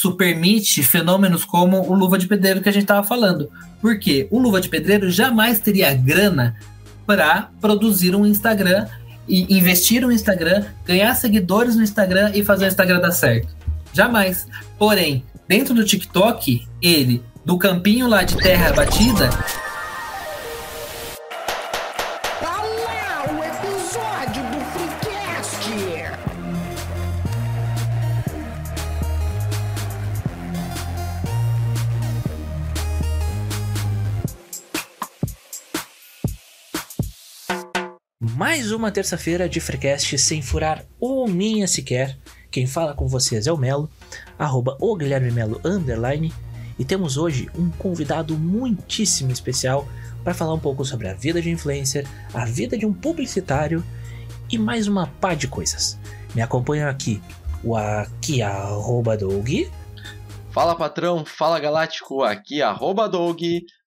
isso permite fenômenos como o Luva de Pedreiro que a gente estava falando. Porque o Luva de Pedreiro jamais teria grana para produzir um Instagram e investir no Instagram, ganhar seguidores no Instagram e fazer o Instagram dar certo. Jamais. Porém, dentro do TikTok, ele, do campinho lá de terra batida, Mais uma terça-feira de Freecast sem furar o minha sequer. Quem fala com vocês é o Melo, arroba o Guilherme Melo underline. E temos hoje um convidado muitíssimo especial para falar um pouco sobre a vida de influencer, a vida de um publicitário e mais uma pá de coisas. Me acompanham aqui o aqui arroba Doug. Fala patrão, fala galáctico, aqui arroba Doug.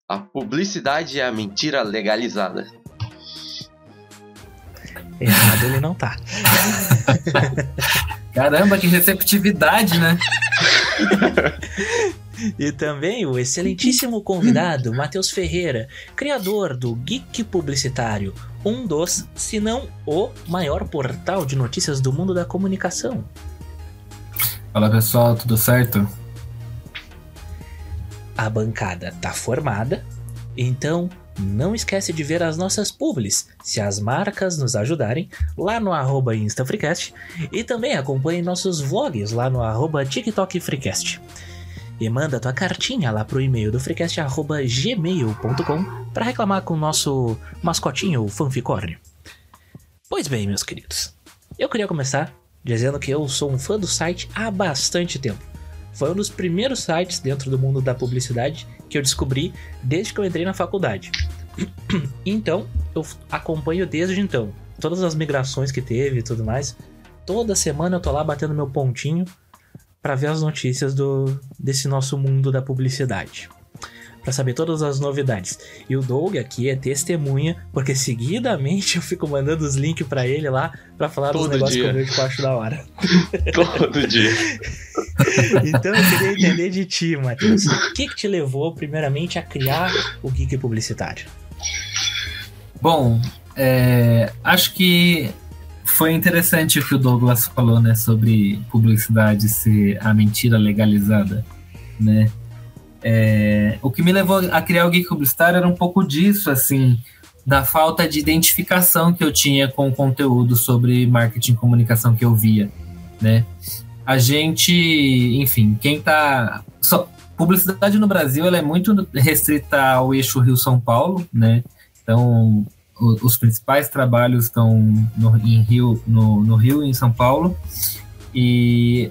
A publicidade é a mentira legalizada. Errado ele não tá. Caramba, que receptividade, né? e também o excelentíssimo convidado, Matheus Ferreira, criador do Geek Publicitário, um dos, se não o maior portal de notícias do mundo da comunicação. Fala pessoal, tudo certo? A bancada tá formada, então não esquece de ver as nossas publis, se as marcas nos ajudarem, lá no arroba InstaFreecast e também acompanhe nossos vlogs lá no arroba TikTokFreecast. E manda tua cartinha lá pro e-mail do freecast.gmail.com para reclamar com o nosso mascotinho fanficórnio. Pois bem, meus queridos, eu queria começar dizendo que eu sou um fã do site há bastante tempo. Foi um dos primeiros sites dentro do mundo da publicidade que eu descobri desde que eu entrei na faculdade. Então, eu acompanho desde então. Todas as migrações que teve e tudo mais. Toda semana eu tô lá batendo meu pontinho para ver as notícias do desse nosso mundo da publicidade para saber todas as novidades. E o Doug aqui é testemunha, porque seguidamente eu fico mandando os links para ele lá para falar Todo dos negócios dia. que eu vejo que eu acho da hora. Todo dia. então eu queria entender de ti, Matheus. O que, que te levou, primeiramente, a criar o Geek Publicitário? Bom, é, acho que foi interessante o que o Douglas falou, né, sobre publicidade ser a mentira legalizada, né? É, o que me levou a criar o Geek Publicitário era um pouco disso, assim, da falta de identificação que eu tinha com o conteúdo sobre marketing e comunicação que eu via, né? A gente, enfim, quem tá... Só, publicidade no Brasil ela é muito restrita ao eixo Rio-São Paulo, né? Então, os principais trabalhos estão no, em Rio, no, no Rio e em São Paulo. E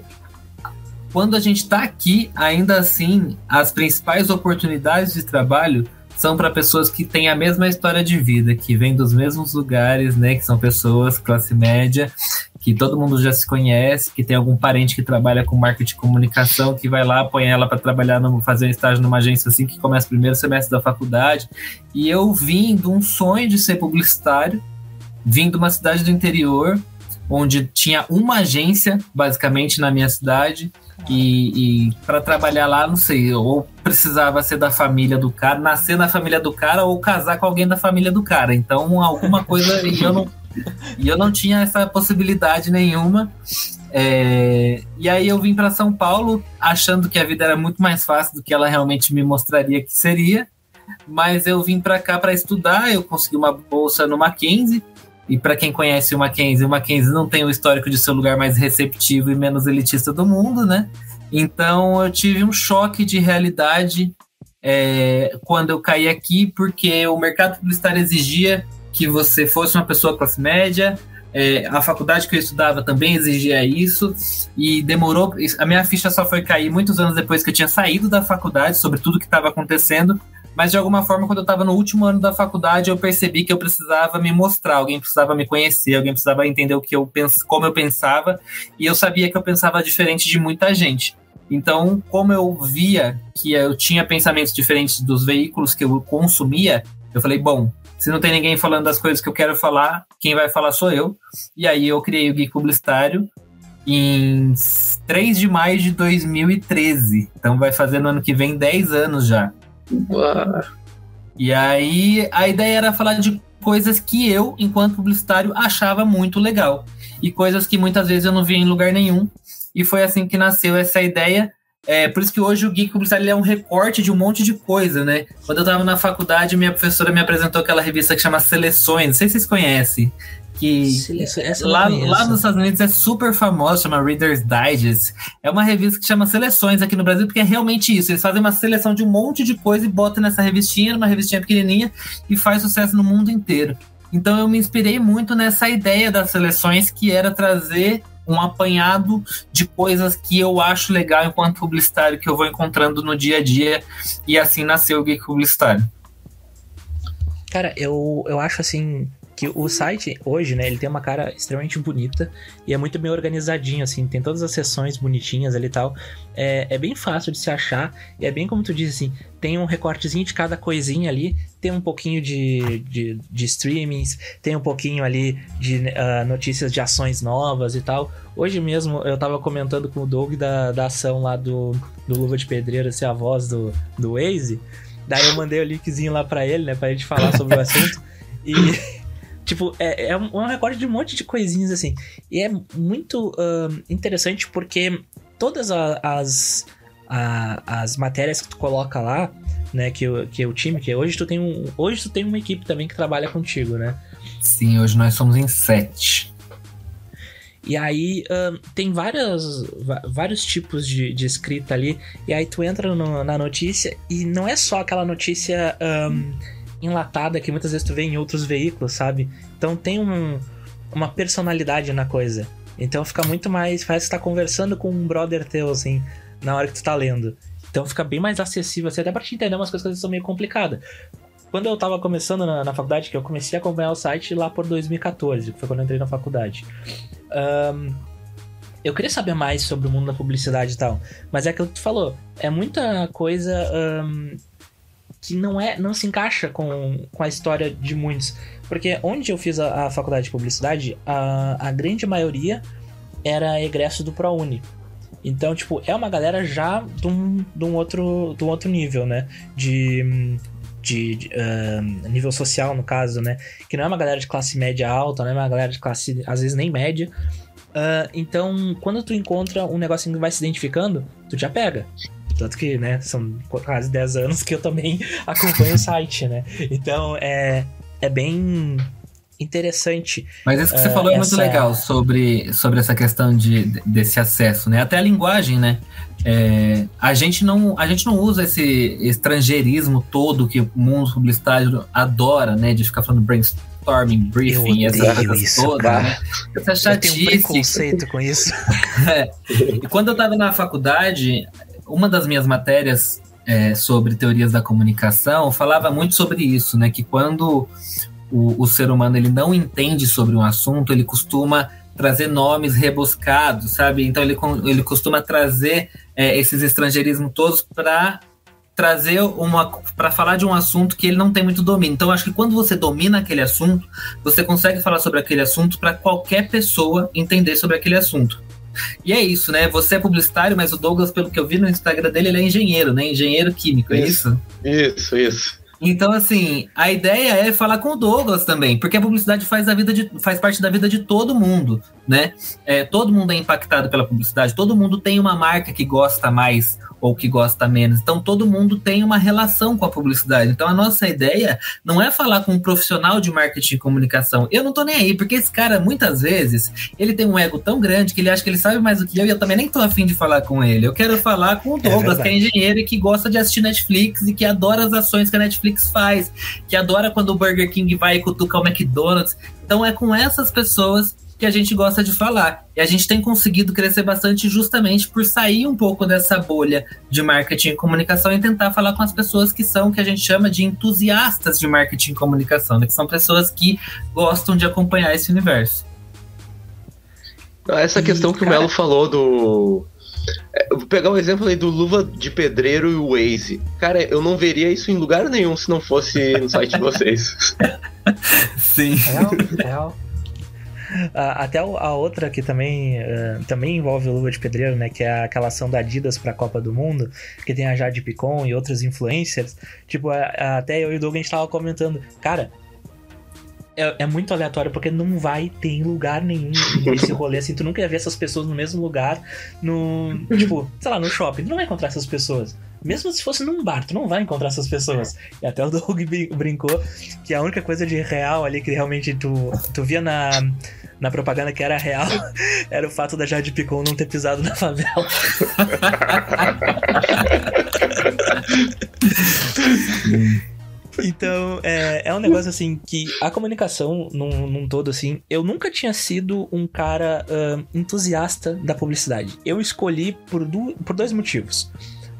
quando a gente está aqui, ainda assim, as principais oportunidades de trabalho são para pessoas que têm a mesma história de vida, que vêm dos mesmos lugares, né? Que são pessoas classe média, que todo mundo já se conhece, que tem algum parente que trabalha com marketing e comunicação, que vai lá, põe ela para trabalhar, no, fazer um estágio numa agência assim que começa o primeiro semestre da faculdade. E eu vim de um sonho de ser publicitário, vim de uma cidade do interior, onde tinha uma agência, basicamente, na minha cidade, e, e para trabalhar lá, não sei, ou precisava ser da família do cara, nascer na família do cara ou casar com alguém da família do cara. Então, alguma coisa. eu não, e eu não tinha essa possibilidade nenhuma. É, e aí eu vim para São Paulo achando que a vida era muito mais fácil do que ela realmente me mostraria que seria. Mas eu vim para cá para estudar, eu consegui uma bolsa no Mackenzie e para quem conhece o Mackenzie, o Mackenzie não tem o histórico de ser o lugar mais receptivo e menos elitista do mundo, né? Então eu tive um choque de realidade é, quando eu caí aqui, porque o mercado publicitário exigia que você fosse uma pessoa classe média, é, a faculdade que eu estudava também exigia isso, e demorou. A minha ficha só foi cair muitos anos depois que eu tinha saído da faculdade, sobre tudo que estava acontecendo, mas de alguma forma, quando eu estava no último ano da faculdade, eu percebi que eu precisava me mostrar, alguém precisava me conhecer, alguém precisava entender o que eu pens como eu pensava, e eu sabia que eu pensava diferente de muita gente. Então, como eu via que eu tinha pensamentos diferentes dos veículos que eu consumia, eu falei, bom, se não tem ninguém falando das coisas que eu quero falar, quem vai falar sou eu. E aí eu criei o Geek Publicitário em 3 de maio de 2013. Então vai fazer no ano que vem 10 anos já. Uau. E aí a ideia era falar de coisas que eu, enquanto publicitário, achava muito legal. E coisas que muitas vezes eu não via em lugar nenhum. E foi assim que nasceu essa ideia. É, por isso que hoje o Geek Publicitário é um recorte de um monte de coisa, né? Quando eu estava na faculdade, minha professora me apresentou aquela revista que chama Seleções, não sei se vocês conhecem, que lá, lá nos Estados Unidos é super famosa, chama Reader's Digest. É uma revista que chama Seleções aqui no Brasil, porque é realmente isso. Eles fazem uma seleção de um monte de coisa e botam nessa revistinha, numa revistinha pequenininha, e faz sucesso no mundo inteiro. Então eu me inspirei muito nessa ideia das seleções, que era trazer um apanhado de coisas que eu acho legal enquanto publicitário, que eu vou encontrando no dia a dia, e assim nasceu o Geek Publicitário. Cara, eu, eu acho assim que o site hoje, né, ele tem uma cara extremamente bonita e é muito bem organizadinho, assim, tem todas as seções bonitinhas ali e tal. É, é bem fácil de se achar e é bem como tu disse, assim, tem um recortezinho de cada coisinha ali, tem um pouquinho de, de, de streamings, tem um pouquinho ali de uh, notícias de ações novas e tal. Hoje mesmo eu tava comentando com o Doug da, da ação lá do, do Luva de Pedreiro ser a voz do, do Waze. Daí eu mandei o linkzinho lá para ele, né, pra gente falar sobre o assunto. E Tipo, é, é, um, é recorde de um monte de coisinhas assim. E é muito uh, interessante porque todas a, as, a, as matérias que tu coloca lá, né, que, que é o time, que hoje tu tem um. Hoje tu tem uma equipe também que trabalha contigo, né? Sim, hoje nós somos em sete. E aí uh, tem várias, vários tipos de, de escrita ali. E aí tu entra no, na notícia e não é só aquela notícia. Um, enlatada que muitas vezes tu vê em outros veículos, sabe? Então tem um, uma personalidade na coisa. Então fica muito mais. Parece estar tá conversando com um brother teu, assim, na hora que tu tá lendo. Então fica bem mais acessível, assim, até pra te entender umas coisas que são meio complicadas. Quando eu tava começando na, na, faculdade, que eu comecei a acompanhar o site lá por 2014, que foi quando eu entrei na faculdade. Um, eu queria saber mais sobre o mundo da publicidade e tal. Mas é aquilo que tu falou. É muita coisa um, que não é não se encaixa com, com a história de muitos. Porque onde eu fiz a, a faculdade de publicidade, a, a grande maioria era egresso do ProUni. Então, tipo, é uma galera já de um, de um, outro, de um outro nível, né? De, de, de uh, nível social, no caso, né? Que não é uma galera de classe média alta, não é uma galera de classe, às vezes, nem média. Uh, então, quando tu encontra um negocinho que vai se identificando, tu já pega. Tanto que, né, são quase 10 anos que eu também acompanho o site, né? Então, é, é bem interessante. Mas isso que você uh, falou é muito legal sobre, sobre essa questão de, desse acesso, né? Até a linguagem, né? É, a, gente não, a gente não usa esse estrangeirismo todo que o mundo publicitário adora, né? De ficar falando brainstorming, briefing, essas coisas todas, né? Essa chatice. Eu tenho um preconceito com isso. é. E quando eu tava na faculdade, uma das minhas matérias é, sobre teorias da comunicação falava muito sobre isso, né? Que quando o, o, ser humano ele não entende sobre um assunto, ele costuma trazer nomes rebuscados, sabe? Então ele, ele costuma trazer é, esses estrangeirismos todos para trazer uma para falar de um assunto que ele não tem muito domínio. Então acho que quando você domina aquele assunto, você consegue falar sobre aquele assunto para qualquer pessoa entender sobre aquele assunto. E é isso, né? Você é publicitário, mas o Douglas, pelo que eu vi no Instagram dele, ele é engenheiro, né? Engenheiro químico, é isso? Isso, isso. Então, assim, a ideia é falar com o Douglas também, porque a publicidade faz, a vida de, faz parte da vida de todo mundo, né? É, todo mundo é impactado pela publicidade, todo mundo tem uma marca que gosta mais ou que gosta menos. Então todo mundo tem uma relação com a publicidade. Então a nossa ideia não é falar com um profissional de marketing e comunicação. Eu não tô nem aí, porque esse cara muitas vezes ele tem um ego tão grande que ele acha que ele sabe mais do que eu e eu também nem tô afim de falar com ele. Eu quero falar com o é Douglas, é que é engenheiro e que gosta de assistir Netflix e que adora as ações que a Netflix faz, que adora quando o Burger King vai cutucar o McDonald's. Então é com essas pessoas que a gente gosta de falar. E a gente tem conseguido crescer bastante justamente por sair um pouco dessa bolha de marketing e comunicação e tentar falar com as pessoas que são o que a gente chama de entusiastas de marketing e comunicação, né? que são pessoas que gostam de acompanhar esse universo. Essa questão que cara... o Melo falou do. É, vou pegar um exemplo aí do Luva de Pedreiro e o Waze. Cara, eu não veria isso em lugar nenhum se não fosse no site de vocês. Sim. Real, real. Até a outra que também, uh, também envolve o Luva de Pedreiro, né? Que é aquela ação da Adidas pra Copa do Mundo, que tem a Jade Picon e outros influencers. Tipo, até eu e o Doug a gente tava comentando, cara, é, é, muito aleatório, porque não vai ter em lugar nenhum esse rolê, assim, tu nunca ia ver essas pessoas no mesmo lugar, no, tipo, sei lá, no shopping, tu não vai encontrar essas pessoas. Mesmo se fosse num bar, tu não vai encontrar essas pessoas. E até o Doug brincou que a única coisa de real ali que realmente tu, tu via na, na propaganda que era real era o fato da Jade Picon não ter pisado na favela. Então, é, é um negócio assim que a comunicação num, num todo, assim, eu nunca tinha sido um cara uh, entusiasta da publicidade. Eu escolhi por, do, por dois motivos.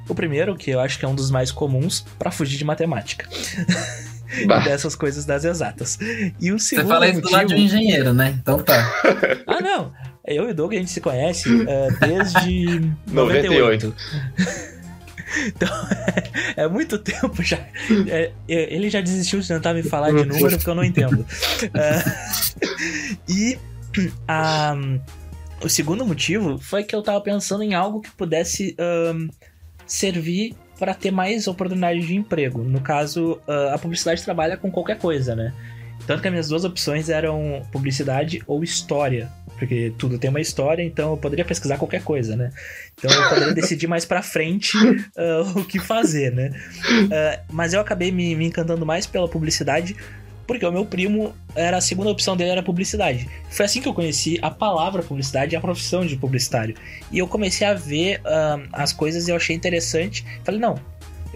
O primeiro, que eu acho que é um dos mais comuns, para fugir de matemática. dessas coisas das exatas. E o segundo. Você fala isso motivo... do lado de um engenheiro, né? Então tá. ah, não. Eu e o Doug a gente se conhece uh, desde 98. 98. Então, é, muito tempo já. É, é, ele já desistiu de tentar me falar de número porque eu não entendo. Uh, e a, o segundo motivo foi que eu tava pensando em algo que pudesse um, servir para ter mais oportunidades de emprego. No caso, uh, a publicidade trabalha com qualquer coisa, né? Tanto que as minhas duas opções eram publicidade ou história porque tudo tem uma história, então eu poderia pesquisar qualquer coisa, né? Então eu poderia decidir mais pra frente uh, o que fazer, né? Uh, mas eu acabei me, me encantando mais pela publicidade, porque o meu primo era a segunda opção dele era publicidade. Foi assim que eu conheci a palavra publicidade e a profissão de publicitário. E eu comecei a ver uh, as coisas e eu achei interessante. Falei, não,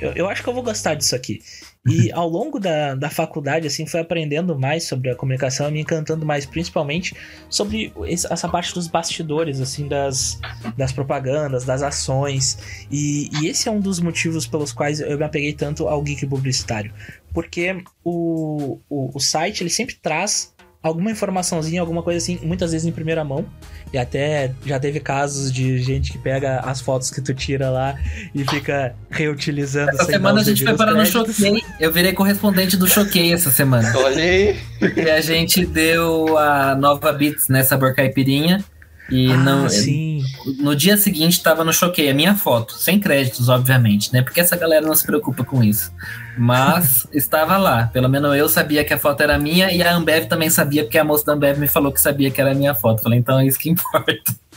eu, eu acho que eu vou gostar disso aqui. E ao longo da, da faculdade, assim, foi aprendendo mais sobre a comunicação, me encantando mais, principalmente sobre essa parte dos bastidores, assim, das, das propagandas, das ações. E, e esse é um dos motivos pelos quais eu me apeguei tanto ao Geek Publicitário. Porque o, o, o site, ele sempre traz alguma informaçãozinha, alguma coisa assim, muitas vezes em primeira mão. E até já teve casos de gente que pega as fotos que tu tira lá e fica reutilizando. Essa semana a gente foi parar no Choquei. Eu virei correspondente do Choquei essa semana. Olhei. E a gente deu a nova Beats, né? Sabor caipirinha. E ah, não, sim. no dia seguinte tava no Choquei a minha foto, sem créditos, obviamente, né? Porque essa galera não se preocupa com isso. Mas estava lá. Pelo menos eu sabia que a foto era minha e a Ambev também sabia, porque a moça da Ambev me falou que sabia que era a minha foto. Falei, então é isso que importa.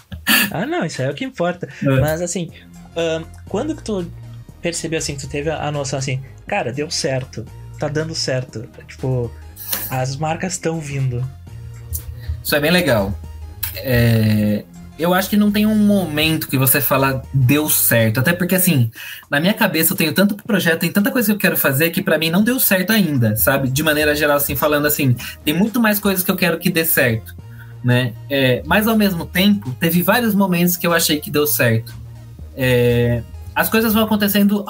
Ah, não, isso aí é o que importa. É. Mas assim, uh, quando que tu percebeu assim, que tu teve a noção assim, cara, deu certo, tá dando certo. Tipo, as marcas estão vindo. Isso é bem legal. É, eu acho que não tem um momento que você fala deu certo. Até porque, assim, na minha cabeça eu tenho tanto projeto, tem tanta coisa que eu quero fazer que para mim não deu certo ainda, sabe? De maneira geral, assim, falando assim, tem muito mais coisas que eu quero que dê certo, né? É, mas ao mesmo tempo, teve vários momentos que eu achei que deu certo. É, as coisas vão acontecendo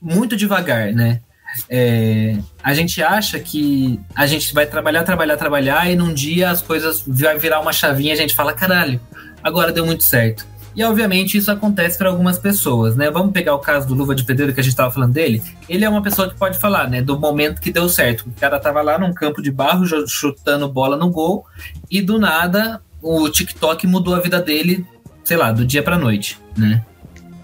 muito devagar, né? É, a gente acha que a gente vai trabalhar, trabalhar, trabalhar e num dia as coisas vai virar uma chavinha a gente fala, caralho, agora deu muito certo. E obviamente isso acontece para algumas pessoas, né? Vamos pegar o caso do Luva de Pedreiro que a gente estava falando dele. Ele é uma pessoa que pode falar, né, do momento que deu certo. O cara tava lá num campo de barro chutando bola no gol e do nada o TikTok mudou a vida dele, sei lá, do dia para noite, né?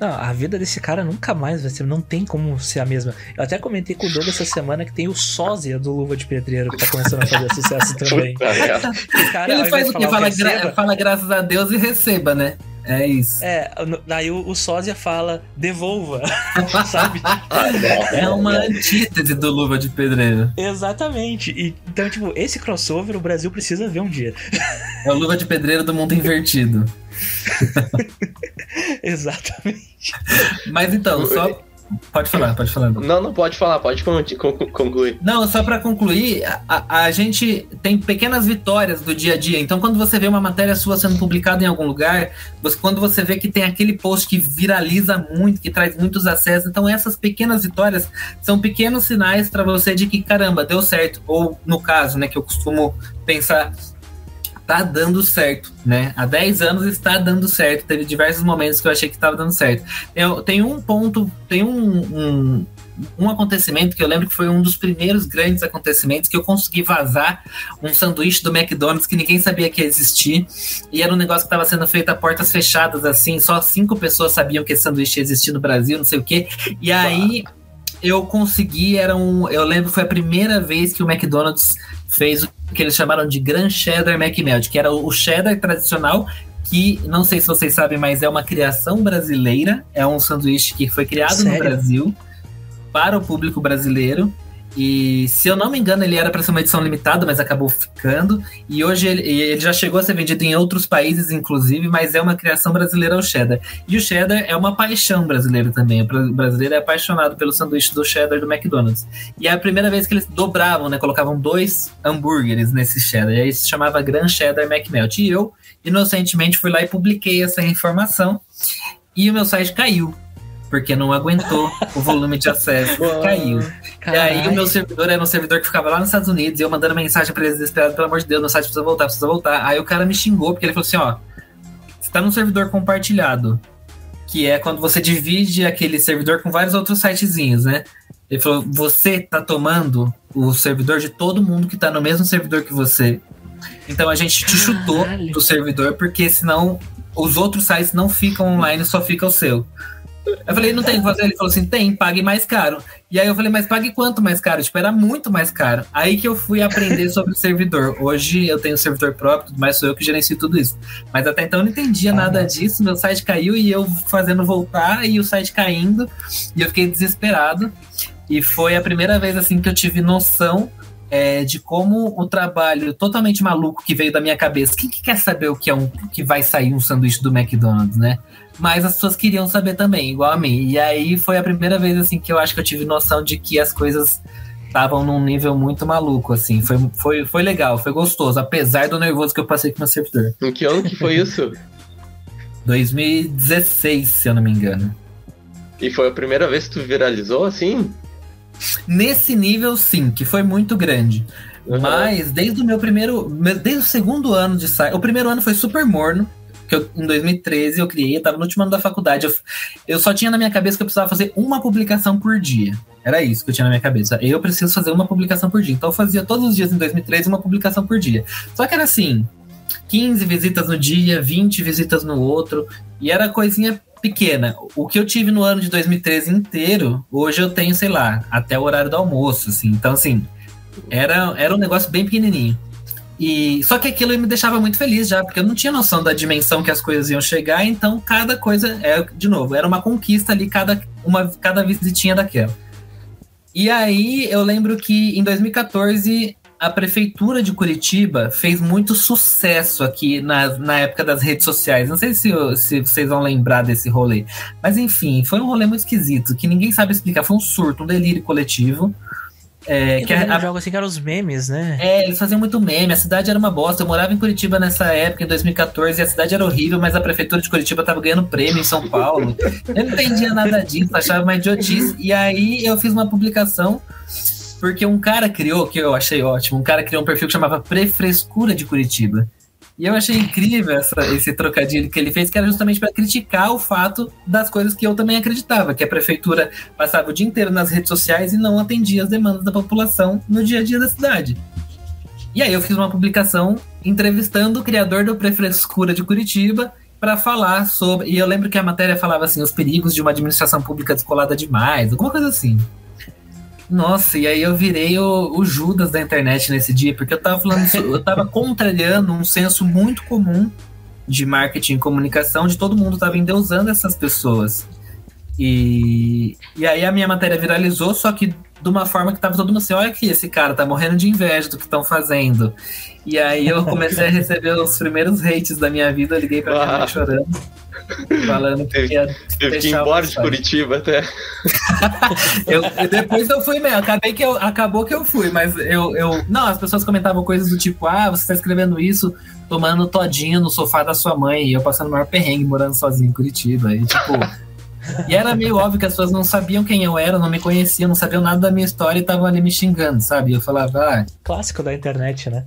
Não, a vida desse cara nunca mais vai ser, não tem como ser a mesma. Eu até comentei com o Doug essa semana que tem o sósia do Luva de Pedreiro que tá começando a fazer sucesso também. o cara, Ele faz o que? Fala, gra fala graças a Deus e receba, né? É isso. É, daí o, o sósia fala, devolva, sabe? é uma antítese do Luva de Pedreiro. Exatamente. E, então, tipo, esse crossover o Brasil precisa ver um dia. É o Luva de Pedreiro do mundo invertido. Exatamente. Mas então, só. Pode falar, pode falar. Não, não pode falar, pode concluir. Não, só para concluir, a, a, gente tem pequenas vitórias do dia a dia. Então, quando você vê uma matéria sua sendo publicada em algum lugar, você, quando você vê que tem aquele post que viraliza muito, que traz muitos acessos, então essas pequenas vitórias são pequenos sinais para você de que, caramba, deu certo. Ou, no caso, né, que eu costumo pensar, tá dando certo, né? Há 10 anos está dando certo. Teve diversos momentos que eu achei que estava dando certo. Eu, tem um ponto, tem um, um, um acontecimento que eu lembro que foi um dos primeiros grandes acontecimentos que eu consegui vazar um sanduíche do McDonald's que ninguém sabia que ia existir. E era um negócio que estava sendo feito a portas fechadas, assim, só cinco pessoas sabiam que esse sanduíche ia existir no Brasil, não sei o quê. E aí eu consegui, era um. Eu lembro foi a primeira vez que o McDonald's fez o que eles chamaram de Grand Cheddar McMelt, que era o cheddar tradicional que não sei se vocês sabem, mas é uma criação brasileira. É um sanduíche que foi criado Sério? no Brasil para o público brasileiro. E se eu não me engano, ele era para ser uma edição limitada, mas acabou ficando. E hoje ele, ele, já chegou a ser vendido em outros países, inclusive, mas é uma criação brasileira o cheddar. E o cheddar é uma paixão brasileira também. O brasileiro é apaixonado pelo sanduíche do cheddar do McDonald's. E é a primeira vez que eles dobravam, né? Colocavam dois hambúrgueres nesse cheddar. E aí se chamava Grand Cheddar McMelt. E eu inocentemente fui lá e publiquei essa informação e o meu site caiu. Porque não aguentou o volume de acesso, caiu. Carai. E aí o meu servidor era um servidor que ficava lá nos Estados Unidos, e eu mandando mensagem pra eles desesperado, pelo amor de Deus, meu site precisa voltar, precisa voltar. Aí o cara me xingou, porque ele falou assim, ó, você tá num servidor compartilhado, que é quando você divide aquele servidor com vários outros sitezinhos, né? Ele falou, você tá tomando o servidor de todo mundo que tá no mesmo servidor que você. Então a gente te chutou do servidor, porque senão os outros sites não ficam online, só fica o seu. Eu falei, não tem o que fazer? Ele falou assim, tem, pague mais caro. E aí eu falei, mas pague quanto mais caro? Tipo, era muito mais caro. Aí que eu fui aprender sobre o servidor. Hoje eu tenho servidor próprio, mas sou eu que gerencio tudo isso. Mas até então eu não entendia ah, nada disso, meu site caiu e eu fazendo voltar e o site caindo. E eu fiquei desesperado. E foi a primeira vez assim que eu tive noção é, de como o trabalho totalmente maluco que veio da minha cabeça. Quem que quer saber o que é um que vai sair um sanduíche do McDonald's, né? Mas as pessoas queriam saber também, igual a mim. E aí foi a primeira vez assim que eu acho que eu tive noção de que as coisas estavam num nível muito maluco, assim. Foi, foi, foi legal, foi gostoso, apesar do nervoso que eu passei com meu servidor. Em que ano que foi isso? 2016, se eu não me engano. E foi a primeira vez que tu viralizou assim? Nesse nível, sim, que foi muito grande. Uhum. Mas desde o meu primeiro. Desde o segundo ano de site. O primeiro ano foi super morno. Que eu, em 2013 eu criei, eu tava no último ano da faculdade. Eu, eu só tinha na minha cabeça que eu precisava fazer uma publicação por dia. Era isso que eu tinha na minha cabeça. Eu preciso fazer uma publicação por dia. Então eu fazia todos os dias em 2013 uma publicação por dia. Só que era assim: 15 visitas no dia, 20 visitas no outro. E era coisinha pequena. O que eu tive no ano de 2013 inteiro, hoje eu tenho, sei lá, até o horário do almoço, assim. Então, assim, era, era um negócio bem pequenininho. E só que aquilo me deixava muito feliz já, porque eu não tinha noção da dimensão que as coisas iam chegar, então cada coisa é, de novo, era uma conquista ali cada uma cada visitinha daquela. E aí eu lembro que em 2014 a prefeitura de Curitiba fez muito sucesso aqui na, na época das redes sociais. Não sei se, se vocês vão lembrar desse rolê. Mas enfim, foi um rolê muito esquisito, que ninguém sabe explicar. Foi um surto, um delírio coletivo. É, que a, jogo assim que eram os memes, né? É, eles faziam muito meme, a cidade era uma bosta. Eu morava em Curitiba nessa época, em 2014, e a cidade era horrível, mas a prefeitura de Curitiba tava ganhando prêmio em São Paulo. eu não entendia nada disso, achava uma idiotice. E aí eu fiz uma publicação porque um cara criou, que eu achei ótimo, um cara criou um perfil que chamava Prefrescura de Curitiba. E eu achei incrível essa, esse trocadilho que ele fez, que era justamente para criticar o fato das coisas que eu também acreditava, que a prefeitura passava o dia inteiro nas redes sociais e não atendia as demandas da população no dia a dia da cidade. E aí eu fiz uma publicação entrevistando o criador do Prefrescura de Curitiba para falar sobre. E eu lembro que a matéria falava assim: os perigos de uma administração pública descolada demais, alguma coisa assim. Nossa, e aí eu virei o, o, Judas da internet nesse dia, porque eu tava falando, eu tava contrariando um senso muito comum de marketing e comunicação, de todo mundo tava endeusando essas pessoas. E, e aí a minha matéria viralizou, só que de uma forma que tava todo mundo assim, olha aqui, esse cara tá morrendo de inveja do que estão fazendo. E aí eu comecei a receber os primeiros hates da minha vida, eu liguei pra minha mãe chorando. Falando que ia Teve que ir embora de Curitiba até. eu, depois eu fui mesmo, acabei que eu, acabou que eu fui, mas eu, eu. Não, as pessoas comentavam coisas do tipo, ah, você tá escrevendo isso tomando todinho no sofá da sua mãe, e eu passando o maior perrengue morando sozinho em Curitiba. E tipo. E era meio óbvio que as pessoas não sabiam quem eu era, não me conheciam, não sabiam nada da minha história e estavam ali me xingando, sabe? Eu falava, ah. Clássico da internet, né?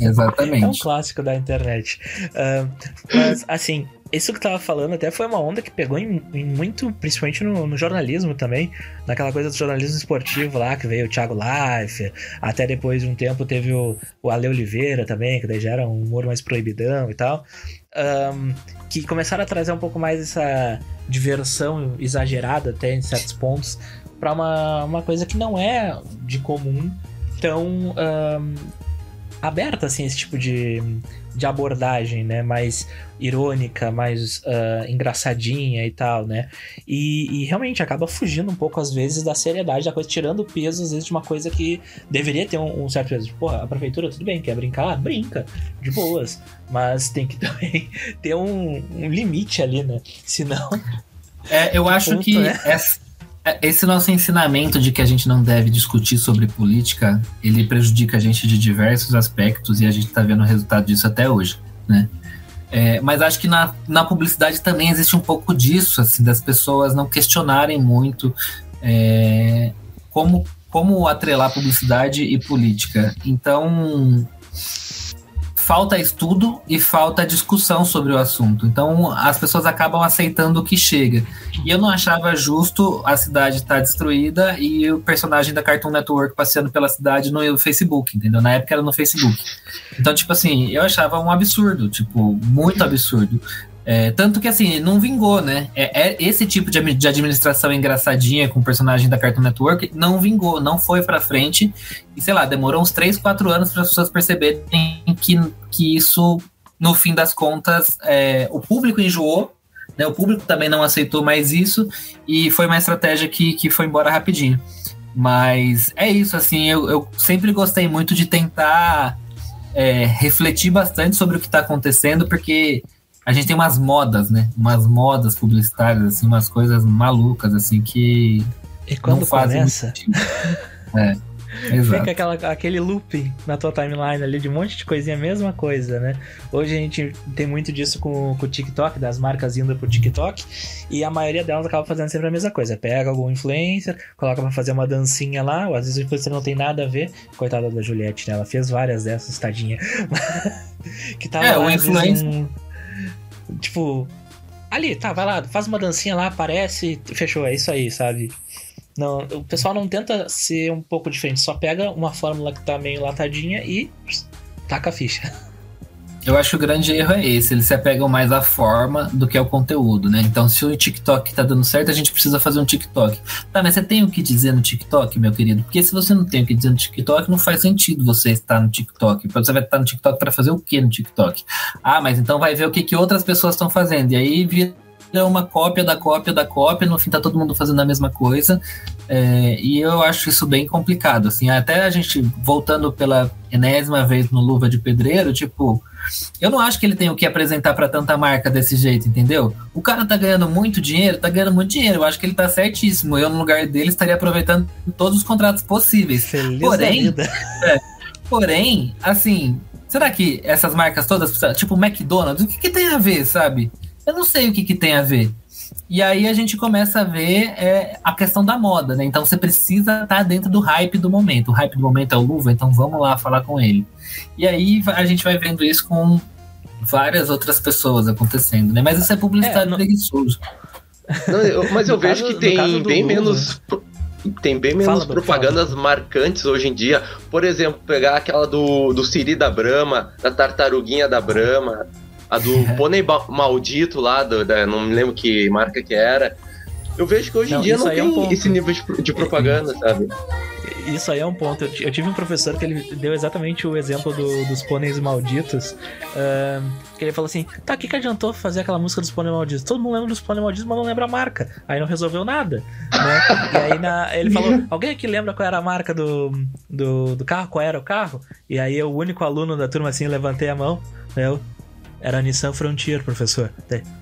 Exatamente. É um clássico da internet. Uh, mas, assim, isso que tava falando até foi uma onda que pegou em, em muito, principalmente no, no, jornalismo também, naquela coisa do jornalismo esportivo lá, que veio o Thiago Leifert, até depois de um tempo teve o, o Ale Oliveira também, que daí já era um humor mais proibidão e tal, um, que começaram a trazer um pouco mais essa diversão exagerada até em certos pontos, para uma, uma coisa que não é de comum tão um, aberta assim esse tipo de, de abordagem, né? Mais irônica, mais uh, engraçadinha e tal, né? E, e, realmente acaba fugindo um pouco às vezes da seriedade da coisa, tirando o peso às vezes de uma coisa que deveria ter um, um certo peso. Pô, a prefeitura tudo bem, quer brincar? Brinca, de boas. Mas tem que também ter um, um limite ali, né? Senão. É, eu acho ponto, que né? essa, esse nosso ensinamento de que a gente não deve discutir sobre política, ele prejudica a gente de diversos aspectos e a gente está vendo o resultado disso até hoje, né? É, mas acho que na, na publicidade também existe um pouco disso, assim, das pessoas não questionarem muito é, como, como atrelar publicidade e política. Então, falta estudo e falta discussão sobre o assunto. Então as pessoas acabam aceitando o que chega. E eu não achava justo a cidade estar tá destruída e o personagem da Cartoon Network passeando pela cidade no Facebook, entendeu? Na época era no Facebook. Então, tipo assim, eu achava um absurdo, tipo, muito absurdo. É, tanto que assim, não vingou, né? É, é, esse tipo de, de administração engraçadinha com o personagem da Cartoon Network não vingou, não foi pra frente. E sei lá, demorou uns 3, 4 anos para as pessoas perceberem que, que isso, no fim das contas, é, o público enjoou, né? O público também não aceitou mais isso, e foi uma estratégia que, que foi embora rapidinho. Mas é isso, assim, eu, eu sempre gostei muito de tentar é, refletir bastante sobre o que está acontecendo, porque a gente tem umas modas, né? Umas modas publicitárias, assim, umas coisas malucas, assim, que. E quando não fazem começa. é. Exato. Fica aquela, aquele looping na tua timeline ali de um monte de coisinha, mesma coisa, né? Hoje a gente tem muito disso com, com o TikTok, das marcas indo pro TikTok, e a maioria delas acaba fazendo sempre a mesma coisa. Pega algum influencer, coloca pra fazer uma dancinha lá, ou às vezes o influencer não tem nada a ver. Coitada da Juliette, né? Ela fez várias dessas, tadinha. que tava é, lá, o influencer. Um Tipo, ali, tá, vai lá, faz uma dancinha lá, aparece, fechou, é isso aí, sabe? Não, o pessoal não tenta ser um pouco diferente, só pega uma fórmula que tá meio latadinha e taca a ficha. Eu acho que o grande erro é esse, eles se apegam mais à forma do que ao conteúdo, né? Então, se o TikTok tá dando certo, a gente precisa fazer um TikTok. Tá, mas você tem o que dizer no TikTok, meu querido? Porque se você não tem o que dizer no TikTok, não faz sentido você estar no TikTok. Você vai estar no TikTok para fazer o que no TikTok? Ah, mas então vai ver o que, que outras pessoas estão fazendo. E aí vira uma cópia da cópia da cópia, no fim tá todo mundo fazendo a mesma coisa. É, e eu acho isso bem complicado. Assim, até a gente voltando pela enésima vez no Luva de Pedreiro, tipo eu não acho que ele tem o que apresentar para tanta marca desse jeito, entendeu? O cara tá ganhando muito dinheiro, tá ganhando muito dinheiro. Eu acho que ele tá certíssimo. Eu, no lugar dele, estaria aproveitando todos os contratos possíveis. Feliz porém, é, porém, assim, será que essas marcas todas, tipo McDonald's, o que, que tem a ver, sabe? Eu não sei o que, que tem a ver. E aí a gente começa a ver é, a questão da moda, né? Então você precisa estar tá dentro do hype do momento. O hype do momento é o Luva, então vamos lá falar com ele. E aí a gente vai vendo isso com várias outras pessoas acontecendo, né? Mas isso é publicidade é, não... preguiçoso. Não, eu, mas eu vejo caso, que tem bem Luva, menos. Tem bem menos fala, propagandas fala. marcantes hoje em dia. Por exemplo, pegar aquela do, do Siri da Brama, da tartaruguinha da Brama, a do pônei maldito lá, do, da, não me lembro que marca que era. Eu vejo que hoje não, em dia não tem é um esse nível de, de propaganda, sabe? Isso aí é um ponto. Eu tive um professor que ele deu exatamente o exemplo do, dos pôneis malditos. Uh, que ele falou assim: tá, o que, que adiantou fazer aquela música dos pôneis malditos? Todo mundo lembra dos pôneis malditos, mas não lembra a marca. Aí não resolveu nada. Né? e aí na, ele falou: alguém aqui lembra qual era a marca do, do, do carro? Qual era o carro? E aí eu, o único aluno da turma assim, levantei a mão. Eu, era a Nissan Frontier, professor.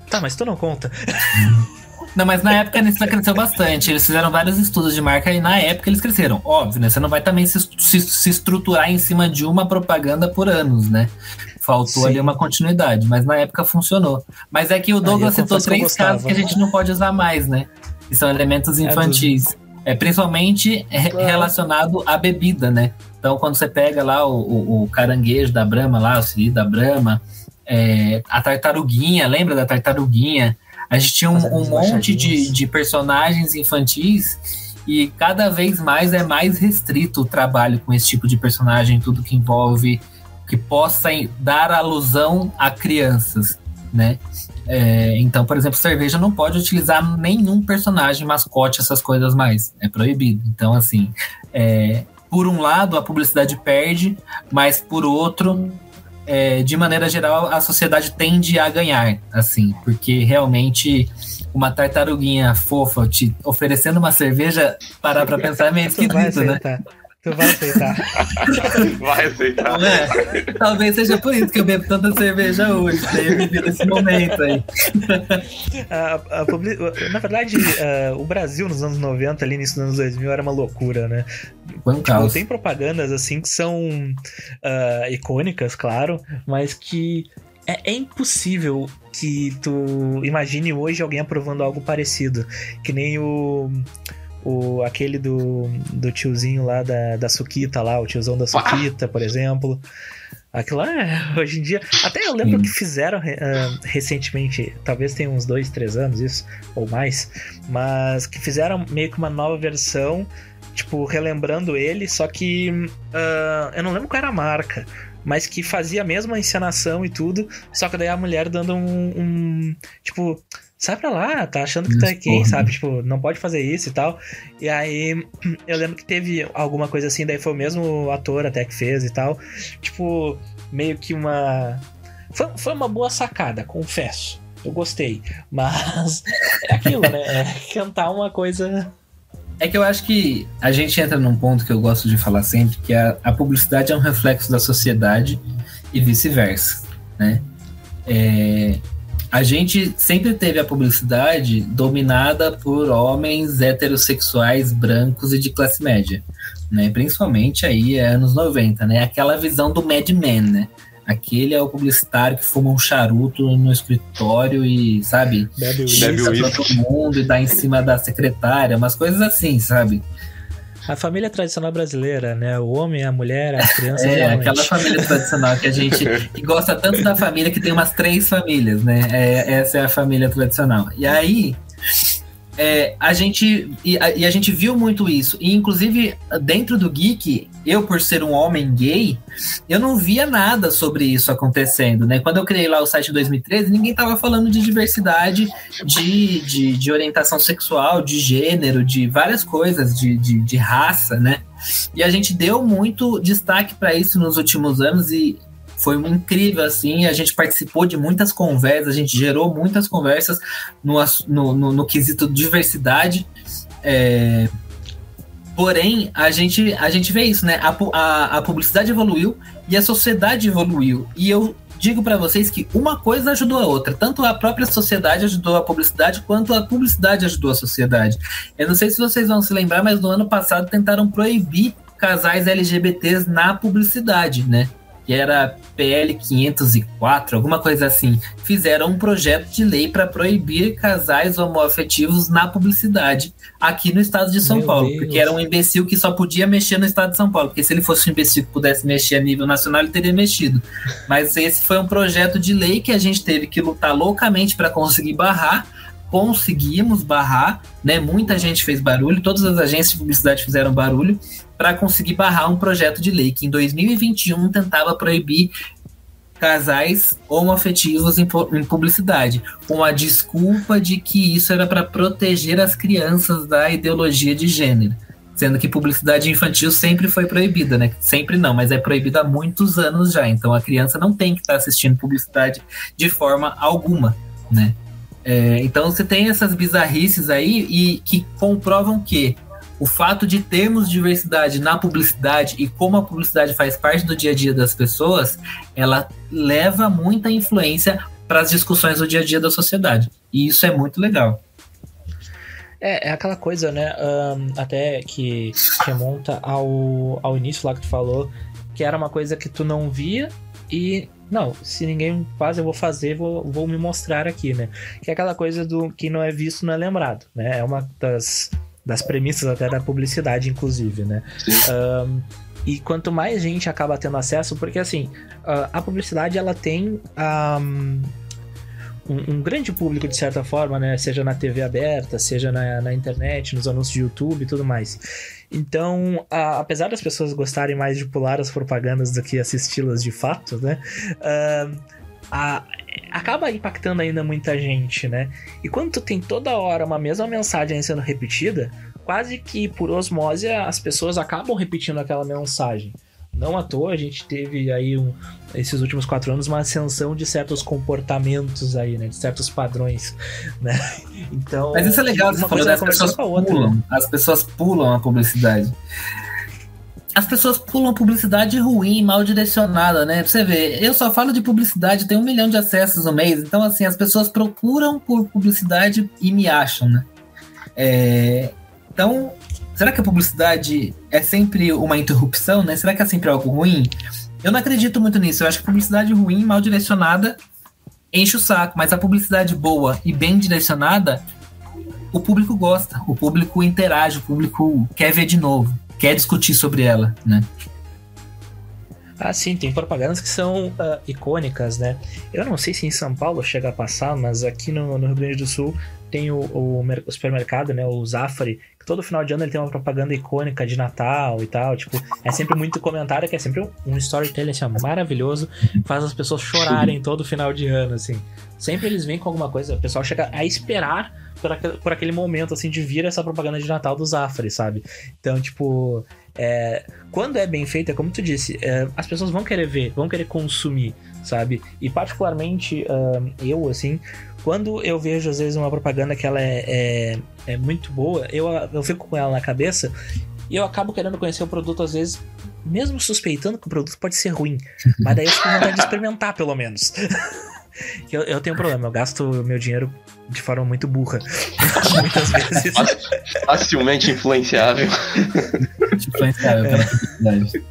Tá, mas tu não conta. Não, mas na época a Nissan cresceu bastante. Eles fizeram vários estudos de marca e na época eles cresceram. Óbvio, né? Você não vai também se, se, se estruturar em cima de uma propaganda por anos, né? Faltou Sim. ali uma continuidade, mas na época funcionou. Mas é que o Douglas citou três casos que a gente não pode usar mais, né? Que são elementos é infantis. É, principalmente relacionado à bebida, né? Então, quando você pega lá o, o, o caranguejo da Brahma, lá, o siri da Brahma, É, a tartaruguinha, lembra da tartaruguinha? A gente tinha um, um monte de, de personagens infantis e cada vez mais é mais restrito o trabalho com esse tipo de personagem, tudo que envolve que possa dar alusão a crianças, né? É, então, por exemplo, cerveja não pode utilizar nenhum personagem mascote, essas coisas mais. É proibido. Então, assim, é, por um lado, a publicidade perde, mas por outro, é, de maneira geral, a sociedade tende a ganhar, assim, porque realmente uma tartaruguinha fofa te oferecendo uma cerveja, parar pra pensar é meio esquisito, né? Tu vai aceitar. vai aceitar. É, talvez seja por isso que eu bebo tanta cerveja hoje, ter vivido esse momento aí. A, a publi... Na verdade, uh, o Brasil nos anos 90, ali início dos anos 2000, era uma loucura, né? Foi um tipo, Tem propagandas assim que são uh, icônicas, claro, mas que é, é, impossível que tu imagine hoje alguém aprovando algo parecido. Que nem o o, aquele do, do tiozinho lá da, da Suquita lá, o tiozão da Suquita, por exemplo. Aquilo lá, é, hoje em dia. Até eu lembro Sim. que fizeram uh, recentemente, talvez tenha uns dois, três anos isso, ou mais, mas que fizeram meio que uma nova versão, tipo, relembrando ele, só que uh, eu não lembro qual era a marca, mas que fazia a mesma encenação e tudo, só que daí a mulher dando um, um tipo sai pra lá, tá achando que tu é quem, sabe? Tipo, não pode fazer isso e tal. E aí, eu lembro que teve alguma coisa assim, daí foi o mesmo ator até que fez e tal. Tipo, meio que uma. Foi, foi uma boa sacada, confesso. Eu gostei. Mas é aquilo, né? É cantar uma coisa. É que eu acho que a gente entra num ponto que eu gosto de falar sempre, que a, a publicidade é um reflexo da sociedade e vice-versa, né? É, a gente sempre teve a publicidade dominada por homens heterossexuais brancos e de classe média, né? Principalmente aí anos 90, né? Aquela visão do Mad Men, né? Aquele é o publicitário que fuma um charuto no escritório e, sabe, bebe pra todo mundo e dá em cima da secretária, umas coisas assim, sabe? A família tradicional brasileira, né? O homem, a mulher, as crianças. É, aquela família tradicional que a gente que gosta tanto da família que tem umas três famílias, né? É, essa é a família tradicional. E aí, é, a gente e a, e a, gente viu muito isso. E inclusive dentro do geek, eu por ser um homem gay, eu não via nada sobre isso acontecendo, né? Quando eu criei lá o site em 2013, ninguém tava falando de diversidade, de, de, de orientação sexual, de gênero, de várias coisas, de, de, de raça, né? E a gente deu muito destaque para isso nos últimos anos e foi incrível, assim, a gente participou de muitas conversas, a gente gerou muitas conversas no, no, no, no quesito diversidade. É, porém, a gente, a gente vê isso, né? A, a, a publicidade evoluiu e a sociedade evoluiu. E eu digo para vocês que uma coisa ajudou a outra. Tanto a própria sociedade ajudou a publicidade, quanto a publicidade ajudou a sociedade. Eu não sei se vocês vão se lembrar, mas no ano passado tentaram proibir casais LGBTs na publicidade, né? Que era PL 504, alguma coisa assim, fizeram um projeto de lei para proibir casais homoafetivos na publicidade aqui no estado de São Meu Paulo, Deus. porque era um imbecil que só podia mexer no estado de São Paulo, porque se ele fosse um imbecil que pudesse mexer a nível nacional, ele teria mexido. Mas esse foi um projeto de lei que a gente teve que lutar loucamente para conseguir barrar conseguimos barrar, né? Muita gente fez barulho, todas as agências de publicidade fizeram barulho para conseguir barrar um projeto de lei que em 2021 tentava proibir casais homoafetivos em, em publicidade, com a desculpa de que isso era para proteger as crianças da ideologia de gênero. Sendo que publicidade infantil sempre foi proibida, né? Sempre não, mas é proibida há muitos anos já. Então a criança não tem que estar tá assistindo publicidade de forma alguma, né? É, então você tem essas bizarrices aí e que comprovam que o fato de termos diversidade na publicidade e como a publicidade faz parte do dia a dia das pessoas, ela leva muita influência para as discussões do dia a dia da sociedade. E isso é muito legal. É, é aquela coisa, né? Um, até que remonta ao, ao início lá que tu falou, que era uma coisa que tu não via e não, se ninguém faz, eu vou fazer, vou, vou me mostrar aqui, né? Que é aquela coisa do que não é visto, não é lembrado, né? É uma das, das premissas até da publicidade, inclusive, né? Um, E quanto mais gente acaba tendo acesso, porque assim, a publicidade ela tem um, um, grande público de certa forma, né? Seja na TV aberta, seja na, na internet, nos anúncios de YouTube e tudo mais. Então, a, apesar das pessoas gostarem mais de pular as propagandas do que assisti-las de fato, né? Uh, a, acaba impactando ainda muita gente, né? E quando tu tem toda hora uma mesma mensagem sendo repetida, quase que por osmose as pessoas acabam repetindo aquela mensagem. Não à toa a gente teve aí um, esses últimos quatro anos uma ascensão de certos comportamentos aí, né? De certos padrões, né? Então. Mas isso é legal, você falou, as pessoas pulam. Né? As pessoas pulam a publicidade. As pessoas pulam publicidade ruim, mal direcionada, né? Pra você ver, eu só falo de publicidade, tem um milhão de acessos no mês, então assim, as pessoas procuram por publicidade e me acham, né? É, então, será que a publicidade é sempre uma interrupção, né? Será que é sempre algo ruim? Eu não acredito muito nisso. Eu acho que publicidade ruim, mal direcionada, enche o saco. Mas a publicidade boa e bem direcionada, o público gosta, o público interage, o público quer ver de novo, quer discutir sobre ela, né? Ah, sim, tem propagandas que são uh, icônicas, né? Eu não sei se em São Paulo chega a passar, mas aqui no, no Rio Grande do Sul tem o, o, o, supermercado, né? O Zafari, que todo final de ano ele tem uma propaganda icônica de Natal e tal. Tipo, é sempre muito comentário, que é sempre um storytelling assim, maravilhoso, faz as pessoas chorarem todo final de ano, assim. Sempre eles vêm com alguma coisa, o pessoal chega a esperar por aquele, por aquele momento, assim, de vir essa propaganda de Natal do Zafari, sabe? Então, tipo, é, quando é bem feita, como tu disse, é, as pessoas vão querer ver, vão querer consumir, sabe? E particularmente uh, eu, assim, quando eu vejo, às vezes, uma propaganda que ela é, é, é muito boa, eu, eu fico com ela na cabeça e eu acabo querendo conhecer o produto, às vezes, mesmo suspeitando que o produto pode ser ruim. Mas daí eu fico com vontade de experimentar, pelo menos. eu, eu tenho um problema, eu gasto meu dinheiro de forma muito burra. Muitas vezes. Facilmente influenciável. influenciável pela publicidade.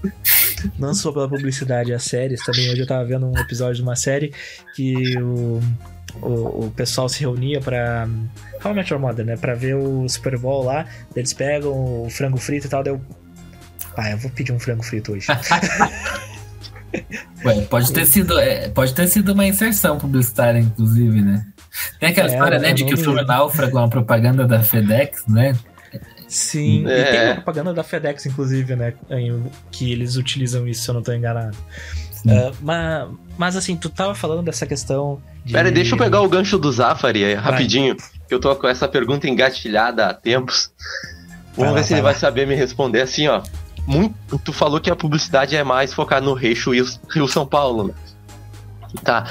Não só pela publicidade, as séries também. Hoje eu tava vendo um episódio de uma série que o o, o pessoal se reunia pra. How I Met Your Mother, né? Pra ver o Super Bowl lá. Eles pegam o frango frito e tal. Deu. Ah, eu vou pedir um frango frito hoje. Ué, pode ter sido, é, pode ter sido uma inserção publicitária, inclusive, né? Tem aquela é, história, né, de que o filme Náufrago é uma propaganda da FedEx, né? Sim, é. e tem uma propaganda da FedEx, inclusive, né? Que eles utilizam isso, se eu não tô enganado. Uh, mas, mas assim, tu tava falando dessa questão de... Pera, deixa eu pegar o gancho do Zafari aí, rapidinho. Que eu tô com essa pergunta engatilhada há tempos. Vamos ver se ele vai saber me responder assim, ó. Muito, tu falou que a publicidade é mais focada no Rio, Rio São Paulo, né? Tá.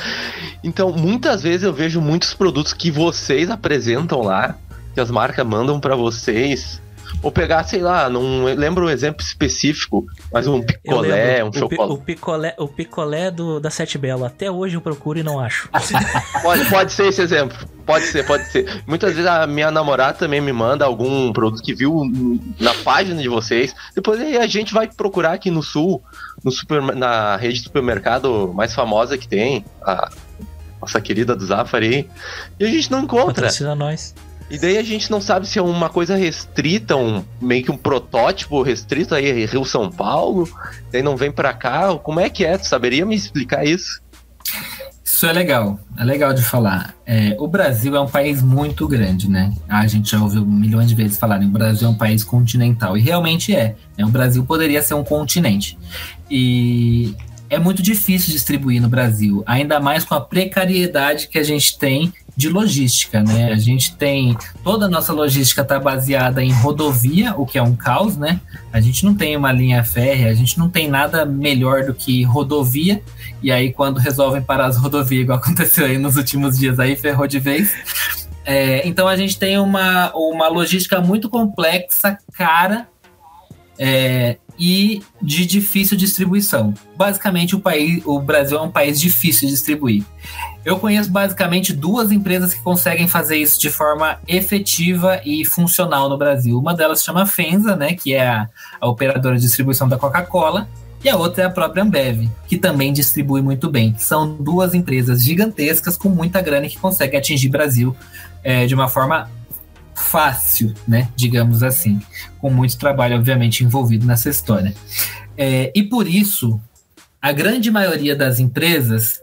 Então, muitas vezes eu vejo muitos produtos que vocês apresentam lá, que as marcas mandam para vocês, ou pegar, sei lá, não lembro um exemplo específico, mas um picolé, um chocolate. O picolé, o picolé do, da Sete Belo, até hoje eu procuro e não acho. pode, pode ser esse exemplo. Pode ser, pode ser. Muitas vezes a minha namorada também me manda algum produto que viu na página de vocês. Depois a gente vai procurar aqui no sul, no super, na rede de supermercado mais famosa que tem, a nossa querida do Zafari, e a gente não encontra. Patrocina nós. E daí a gente não sabe se é uma coisa restrita, um, meio que um protótipo restrito aí, Rio São Paulo, daí não vem para cá. Como é que é? Tu saberia me explicar isso? Isso é legal, é legal de falar. É, o Brasil é um país muito grande, né? A gente já ouviu milhões de vezes falar, o Brasil é um país continental, e realmente é. Né? O Brasil poderia ser um continente. E é muito difícil distribuir no Brasil, ainda mais com a precariedade que a gente tem de logística, né? A gente tem toda a nossa logística está baseada em rodovia, o que é um caos, né? A gente não tem uma linha férrea, a gente não tem nada melhor do que rodovia. E aí quando resolvem parar as rodovias, igual aconteceu aí nos últimos dias, aí ferrou de vez. É, então a gente tem uma, uma logística muito complexa, cara, é, e de difícil distribuição. Basicamente, o, país, o Brasil é um país difícil de distribuir. Eu conheço basicamente duas empresas que conseguem fazer isso de forma efetiva e funcional no Brasil. Uma delas se chama Fenza, né, que é a, a operadora de distribuição da Coca-Cola, e a outra é a própria Ambev, que também distribui muito bem. São duas empresas gigantescas com muita grana que conseguem atingir Brasil é, de uma forma fácil, né? Digamos assim, com muito trabalho, obviamente, envolvido nessa história. É, e por isso, a grande maioria das empresas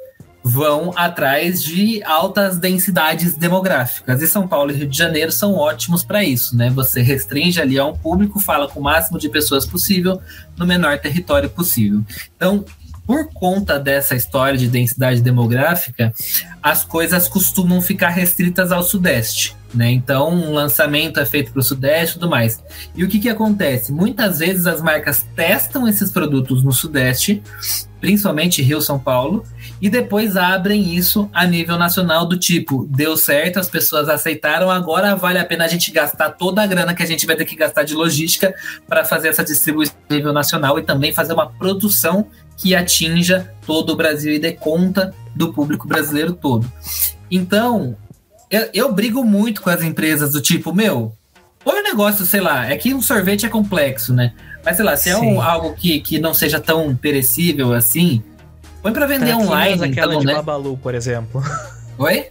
vão atrás de altas densidades demográficas. E São Paulo e Rio de Janeiro são ótimos para isso, né? Você restringe ali a um público, fala com o máximo de pessoas possível no menor território possível. Então, por conta dessa história de densidade demográfica, as coisas costumam ficar restritas ao Sudeste. Né? Então, um lançamento é feito para o Sudeste e tudo mais. E o que, que acontece? Muitas vezes as marcas testam esses produtos no Sudeste, principalmente Rio São Paulo, e depois abrem isso a nível nacional do tipo, deu certo, as pessoas aceitaram, agora vale a pena a gente gastar toda a grana que a gente vai ter que gastar de logística para fazer essa distribuição a nível nacional e também fazer uma produção que atinja todo o Brasil e dê conta do público brasileiro todo. Então, eu, eu brigo muito com as empresas do tipo, meu, põe um negócio, sei lá, é que um sorvete é complexo, né? Mas sei lá, se é um, algo que, que não seja tão perecível assim, põe para vender Traquinas online. aquela então, de né? Babalu, por exemplo. Oi?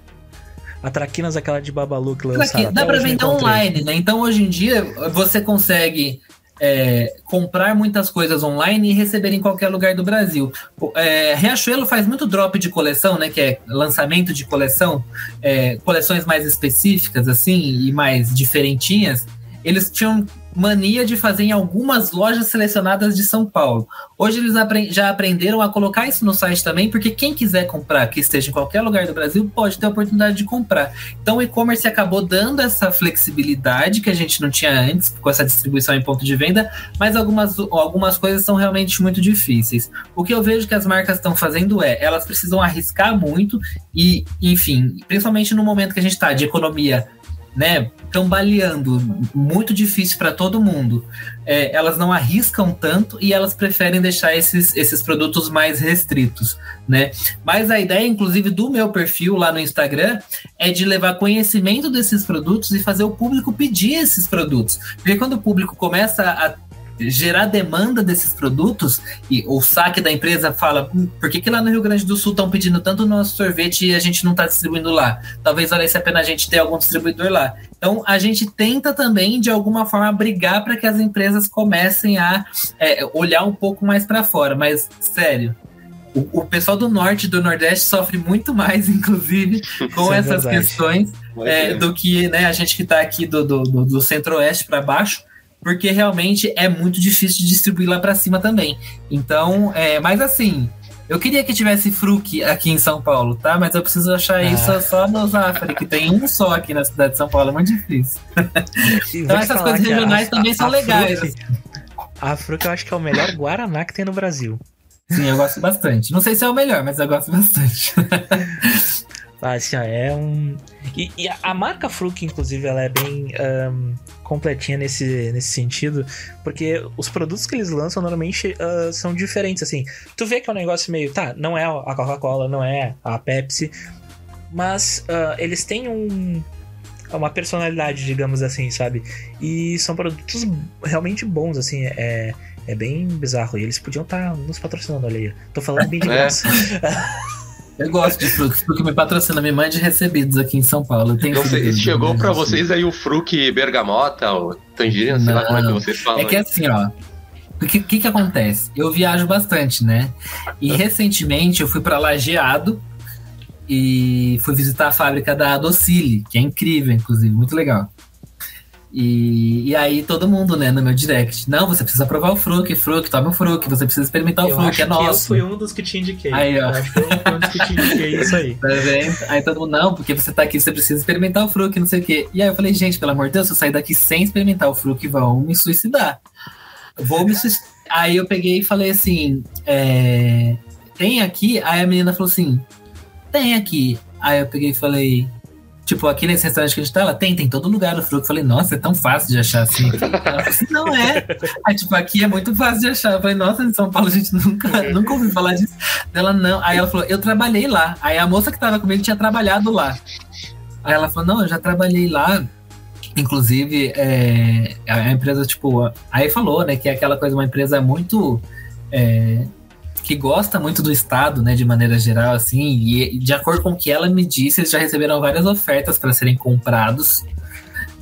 A Traquinas aquela de Babalu que lançaram. Dá para vender online, né? Então hoje em dia você consegue é, comprar muitas coisas online e receber em qualquer lugar do Brasil. É, Riachuelo faz muito drop de coleção, né? Que é lançamento de coleção, é, coleções mais específicas, assim, e mais diferentinhas. Eles tinham mania de fazer em algumas lojas selecionadas de São Paulo. Hoje eles apre já aprenderam a colocar isso no site também, porque quem quiser comprar, que esteja em qualquer lugar do Brasil, pode ter a oportunidade de comprar. Então o e-commerce acabou dando essa flexibilidade que a gente não tinha antes, com essa distribuição em ponto de venda, mas algumas, algumas coisas são realmente muito difíceis. O que eu vejo que as marcas estão fazendo é, elas precisam arriscar muito e, enfim, principalmente no momento que a gente está de economia né, cambaleando, muito difícil para todo mundo. É, elas não arriscam tanto e elas preferem deixar esses, esses produtos mais restritos, né? Mas a ideia, inclusive, do meu perfil lá no Instagram é de levar conhecimento desses produtos e fazer o público pedir esses produtos. Porque quando o público começa a gerar demanda desses produtos e o saque da empresa fala hum, por que, que lá no Rio Grande do Sul estão pedindo tanto nosso sorvete e a gente não está distribuindo lá? Talvez valesse a pena a gente ter algum distribuidor lá. Então a gente tenta também de alguma forma brigar para que as empresas comecem a é, olhar um pouco mais para fora, mas sério. O, o, pessoal do norte e do nordeste sofre muito mais, inclusive, com é essas verdade. questões é, do que né, a gente que está aqui do, do, do centro-oeste para baixo porque realmente é muito difícil de distribuir lá para cima também. Então, é, mas assim, eu queria que tivesse Fruc aqui em São Paulo, tá? Mas eu preciso achar ah. isso só no Zafari, que tem um só aqui na cidade de São Paulo, é muito difícil. então essas coisas regionais a, também a, são a legais. Assim. A Fruc eu acho que é o melhor Guaraná que tem no Brasil. Sim, eu gosto bastante. Não sei se é o melhor, mas eu gosto bastante. assim, ó, é um. E, e a, a, marca Fruc, inclusive, ela é bem um, completinha nesse, nesse sentido, porque os produtos que eles lançam normalmente uh, são diferentes, assim. Tu vê que é um negócio meio, tá, não é a Coca-Cola, não é a Pepsi, mas uh, eles têm um, uma personalidade, digamos assim, sabe? E são produtos realmente bons, assim, é, é bem bizarro. E eles podiam estar tá nos patrocinando, olha aí. Tô falando bem de é. graça. É. Eu gosto de Fruc, porque me patrocina, me mande recebidos aqui em São Paulo. Não sei, chegou né, para vocês aí o Fruc Bergamota, o Tangerina, sei lá como é que vocês falam. É que assim, ó. O que, que, que acontece? Eu viajo bastante, né? E recentemente eu fui para Lajeado e fui visitar a fábrica da Docile, que é incrível, inclusive, muito legal. E, e aí todo mundo, né, no meu direct. Não, você precisa provar o Fruc, Fruc, toma o Fruc, você precisa experimentar eu o Fruc, é nosso. eu fui um dos que te indiquei. Aí, ó. Eu acho que eu fui um dos que te indiquei, isso aí. Tá vendo? Aí todo mundo, não, porque você tá aqui, você precisa experimentar o Fruc, não sei o quê. E aí eu falei, gente, pelo amor de Deus, se eu sair daqui sem experimentar o Fruc, vão me suicidar. Vou me suicidar. Aí eu peguei e falei assim, é... tem aqui? Aí a menina falou assim, tem aqui. Aí eu peguei e falei, Tipo, aqui nesse restaurante que a gente tá, ela tem, tem todo lugar o fruto. Eu falei, nossa, é tão fácil de achar assim. Ela falou assim, não é. Aí, tipo, aqui é muito fácil de achar. Eu falei, nossa, em São Paulo a gente nunca, nunca ouviu falar disso. Ela não. Aí ela falou, eu trabalhei lá. Aí a moça que tava comigo tinha trabalhado lá. Aí ela falou, não, eu já trabalhei lá. Inclusive, é, a empresa, tipo, aí falou, né, que é aquela coisa, uma empresa muito. É, que gosta muito do Estado, né, de maneira geral, assim, e de acordo com o que ela me disse, eles já receberam várias ofertas para serem comprados.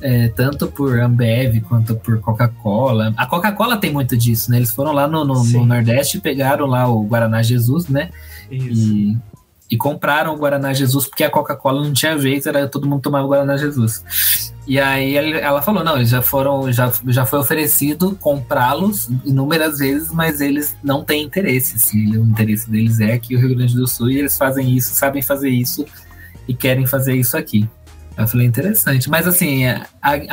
é, tanto por Ambev quanto por Coca-Cola. A Coca-Cola tem muito disso, né? Eles foram lá no, no, no Nordeste e pegaram lá o Guaraná Jesus, né? Isso. E, e compraram o Guaraná Jesus porque a Coca-Cola não tinha vez, era todo mundo tomava o Guaraná Jesus. E aí ela falou, não, eles já foram, já, já foi oferecido comprá-los inúmeras vezes, mas eles não têm interesse. Assim, o interesse deles é aqui o Rio Grande do Sul e eles fazem isso, sabem fazer isso e querem fazer isso aqui. Eu falei, interessante. Mas assim, a,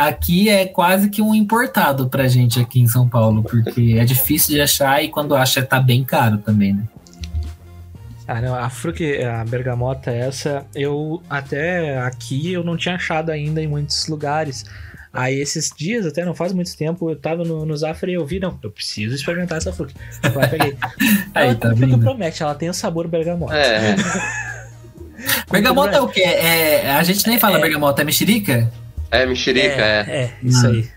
aqui é quase que um importado pra gente aqui em São Paulo, porque é difícil de achar e quando acha tá bem caro também, né? Ah, não, a fruque, a bergamota essa, eu até aqui eu não tinha achado ainda em muitos lugares. Aí esses dias, até não faz muito tempo, eu tava no, no Zafra e eu vi, não, eu preciso experimentar essa fruta. Aí peguei. Aí, ela, tá promete, ela tem o sabor bergamota. É. bergamota é o quê? É, a gente nem fala é... bergamota, é mexerica? É, mexerica, é. É, é isso aí.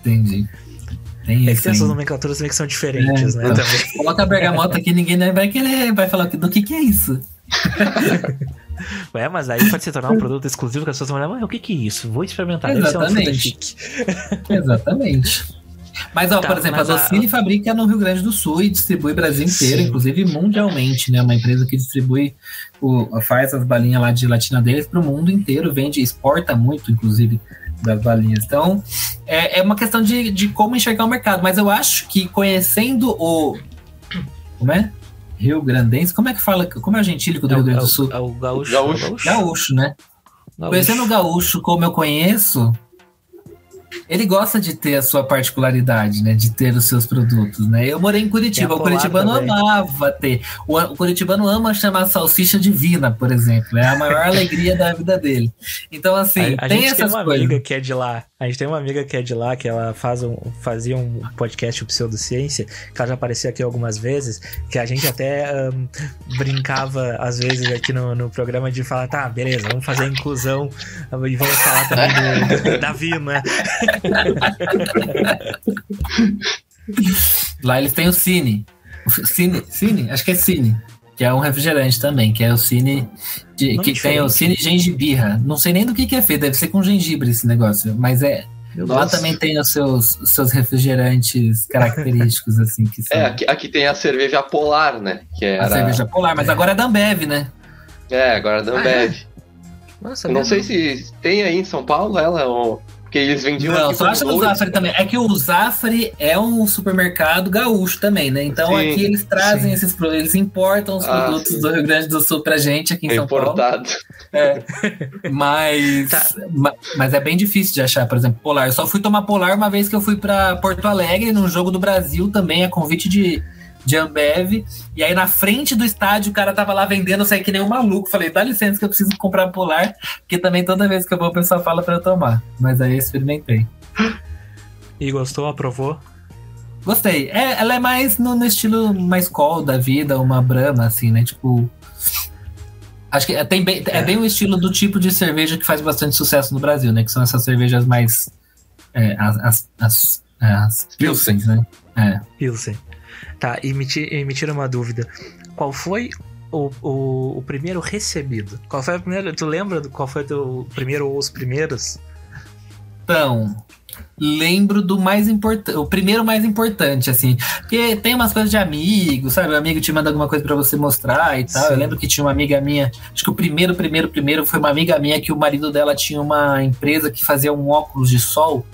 Entendi. Tem é que tem essas nomenclaturas que são diferentes, é, né? Também. Coloca a bergamota aqui, ninguém vai querer, vai falar do que, que é isso. Ué, mas aí pode se tornar um produto exclusivo que as pessoas vão olhar, o que, que é isso? Vou experimentar. Exatamente. Exatamente. Mas, ó, tá, por exemplo, a Docile a... fabrica no Rio Grande do Sul e distribui Brasil inteiro, Sim. inclusive mundialmente, né? Uma empresa que distribui, o, faz as balinhas lá de latina deles para o mundo inteiro, vende, exporta muito, inclusive, das balinhas. Então, é, é uma questão de, de como enxergar o mercado. Mas eu acho que conhecendo o. Como é? Rio Grandense, como é que fala? Como é o gentílico do é Rio Grande do Sul? É o gaúcho. Gaúcho, gaúcho né? Gaúcho. Conhecendo o gaúcho como eu conheço, ele gosta de ter a sua particularidade, né? De ter os seus produtos, né? Eu morei em Curitiba, o curitibano também. amava ter. O, o, curitibano ama chamar salsicha divina, por exemplo. É a maior alegria da vida dele. Então, assim, a, a tem gente essas tem uma coisas. amiga que é de lá. A gente tem uma amiga que é de lá, que ela faz um, fazia um podcast, Pseudociência, que ela já apareceu aqui algumas vezes, que a gente até um, brincava, às vezes, aqui no, no programa de falar, tá, beleza, vamos fazer a inclusão e vamos falar também do, do, da Vina. Lá eles têm o Cine. O Cine, Cine? Acho que é Cine. Que é um refrigerante também, que é o Cine. De, que diferente. tem o Cine Gengibirra. Não sei nem do que, que é feito, deve ser com gengibre esse negócio. Mas é. Lá também tem os seus, os seus refrigerantes característicos, assim. Que são... É, aqui, aqui, tem a cerveja polar, né? Que era... A cerveja polar, mas é. agora é da Ambev, né? É, agora é da Ambev. Ah, é? Nossa, não sei se tem aí em São Paulo ela ou. Porque eles vendiam. Não, só acha no Zafari também. É que o Zafari é um supermercado gaúcho também, né? Então sim, aqui eles trazem sim. esses produtos, eles importam os ah, produtos sim. do Rio Grande do Sul pra gente aqui em é São importado. Paulo. É. Mas, tá. mas é bem difícil de achar, por exemplo, Polar. Eu só fui tomar Polar uma vez que eu fui para Porto Alegre, num jogo do Brasil também, a convite de de Ambev. E aí na frente do estádio o cara tava lá vendendo, saí que nem um maluco. Falei, dá licença que eu preciso comprar polar, porque também toda vez que eu vou o pessoal fala para eu tomar. Mas aí eu experimentei. E gostou? Aprovou? Gostei. É, ela é mais no, no estilo mais call da vida, uma brama, assim, né? Tipo. Acho que é, tem bem, é. é bem o estilo do tipo de cerveja que faz bastante sucesso no Brasil, né? Que são essas cervejas mais. É, as, as, as, as Pilsen, né? É. Pilsen. Tá, e me, e me tira uma dúvida. Qual foi o, o, o, primeiro recebido? Qual foi o primeiro? Tu lembra qual foi o primeiro ou os primeiros? Então, lembro do mais importante, o primeiro mais importante, assim. Porque tem umas coisas de amigo, sabe? O amigo te manda alguma coisa para você mostrar e tal. Sim. Eu lembro que tinha uma amiga minha, acho que o primeiro, primeiro, primeiro foi uma amiga minha que o marido dela tinha uma empresa que fazia um óculos de sol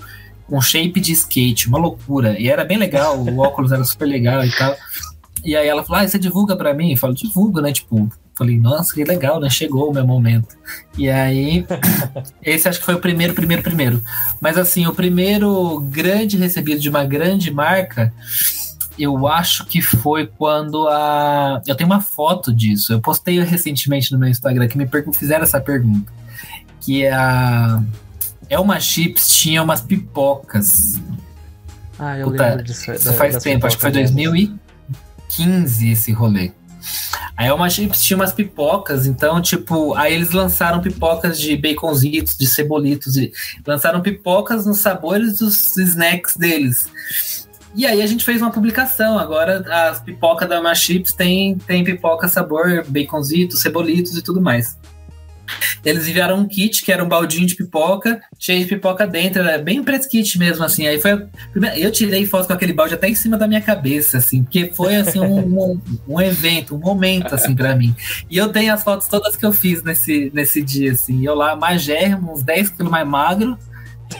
com shape de skate, uma loucura. E era bem legal, o óculos era super legal e tal. E aí ela falou: Ah, você divulga pra mim? Eu falo, divulgo, né? Tipo, falei, nossa, que legal, né? Chegou o meu momento. E aí, esse acho que foi o primeiro, primeiro, primeiro. Mas assim, o primeiro grande recebido de uma grande marca, eu acho que foi quando a. Eu tenho uma foto disso. Eu postei recentemente no meu Instagram que me fizeram essa pergunta. Que é a Elma Chips tinha umas pipocas. Ah, eu Puta, lembro disso. Isso faz tempo, acho que foi 2015 esse rolê. A Elma Chips tinha umas pipocas, então, tipo, aí eles lançaram pipocas de baconzitos, de cebolitos, e lançaram pipocas nos sabores dos snacks deles. E aí a gente fez uma publicação. Agora as pipocas da Elma Chips tem, tem pipoca sabor baconzitos, cebolitos e tudo mais. Eles enviaram um kit que era um baldinho de pipoca, cheio de pipoca dentro, era bem press kit mesmo, assim. Aí foi. Eu tirei foto com aquele balde até em cima da minha cabeça, assim, porque foi assim um, um, um evento, um momento, assim, para mim. E eu tenho as fotos todas que eu fiz nesse, nesse dia, assim. Eu lá, magérrimo, uns 10 quilos mais magro.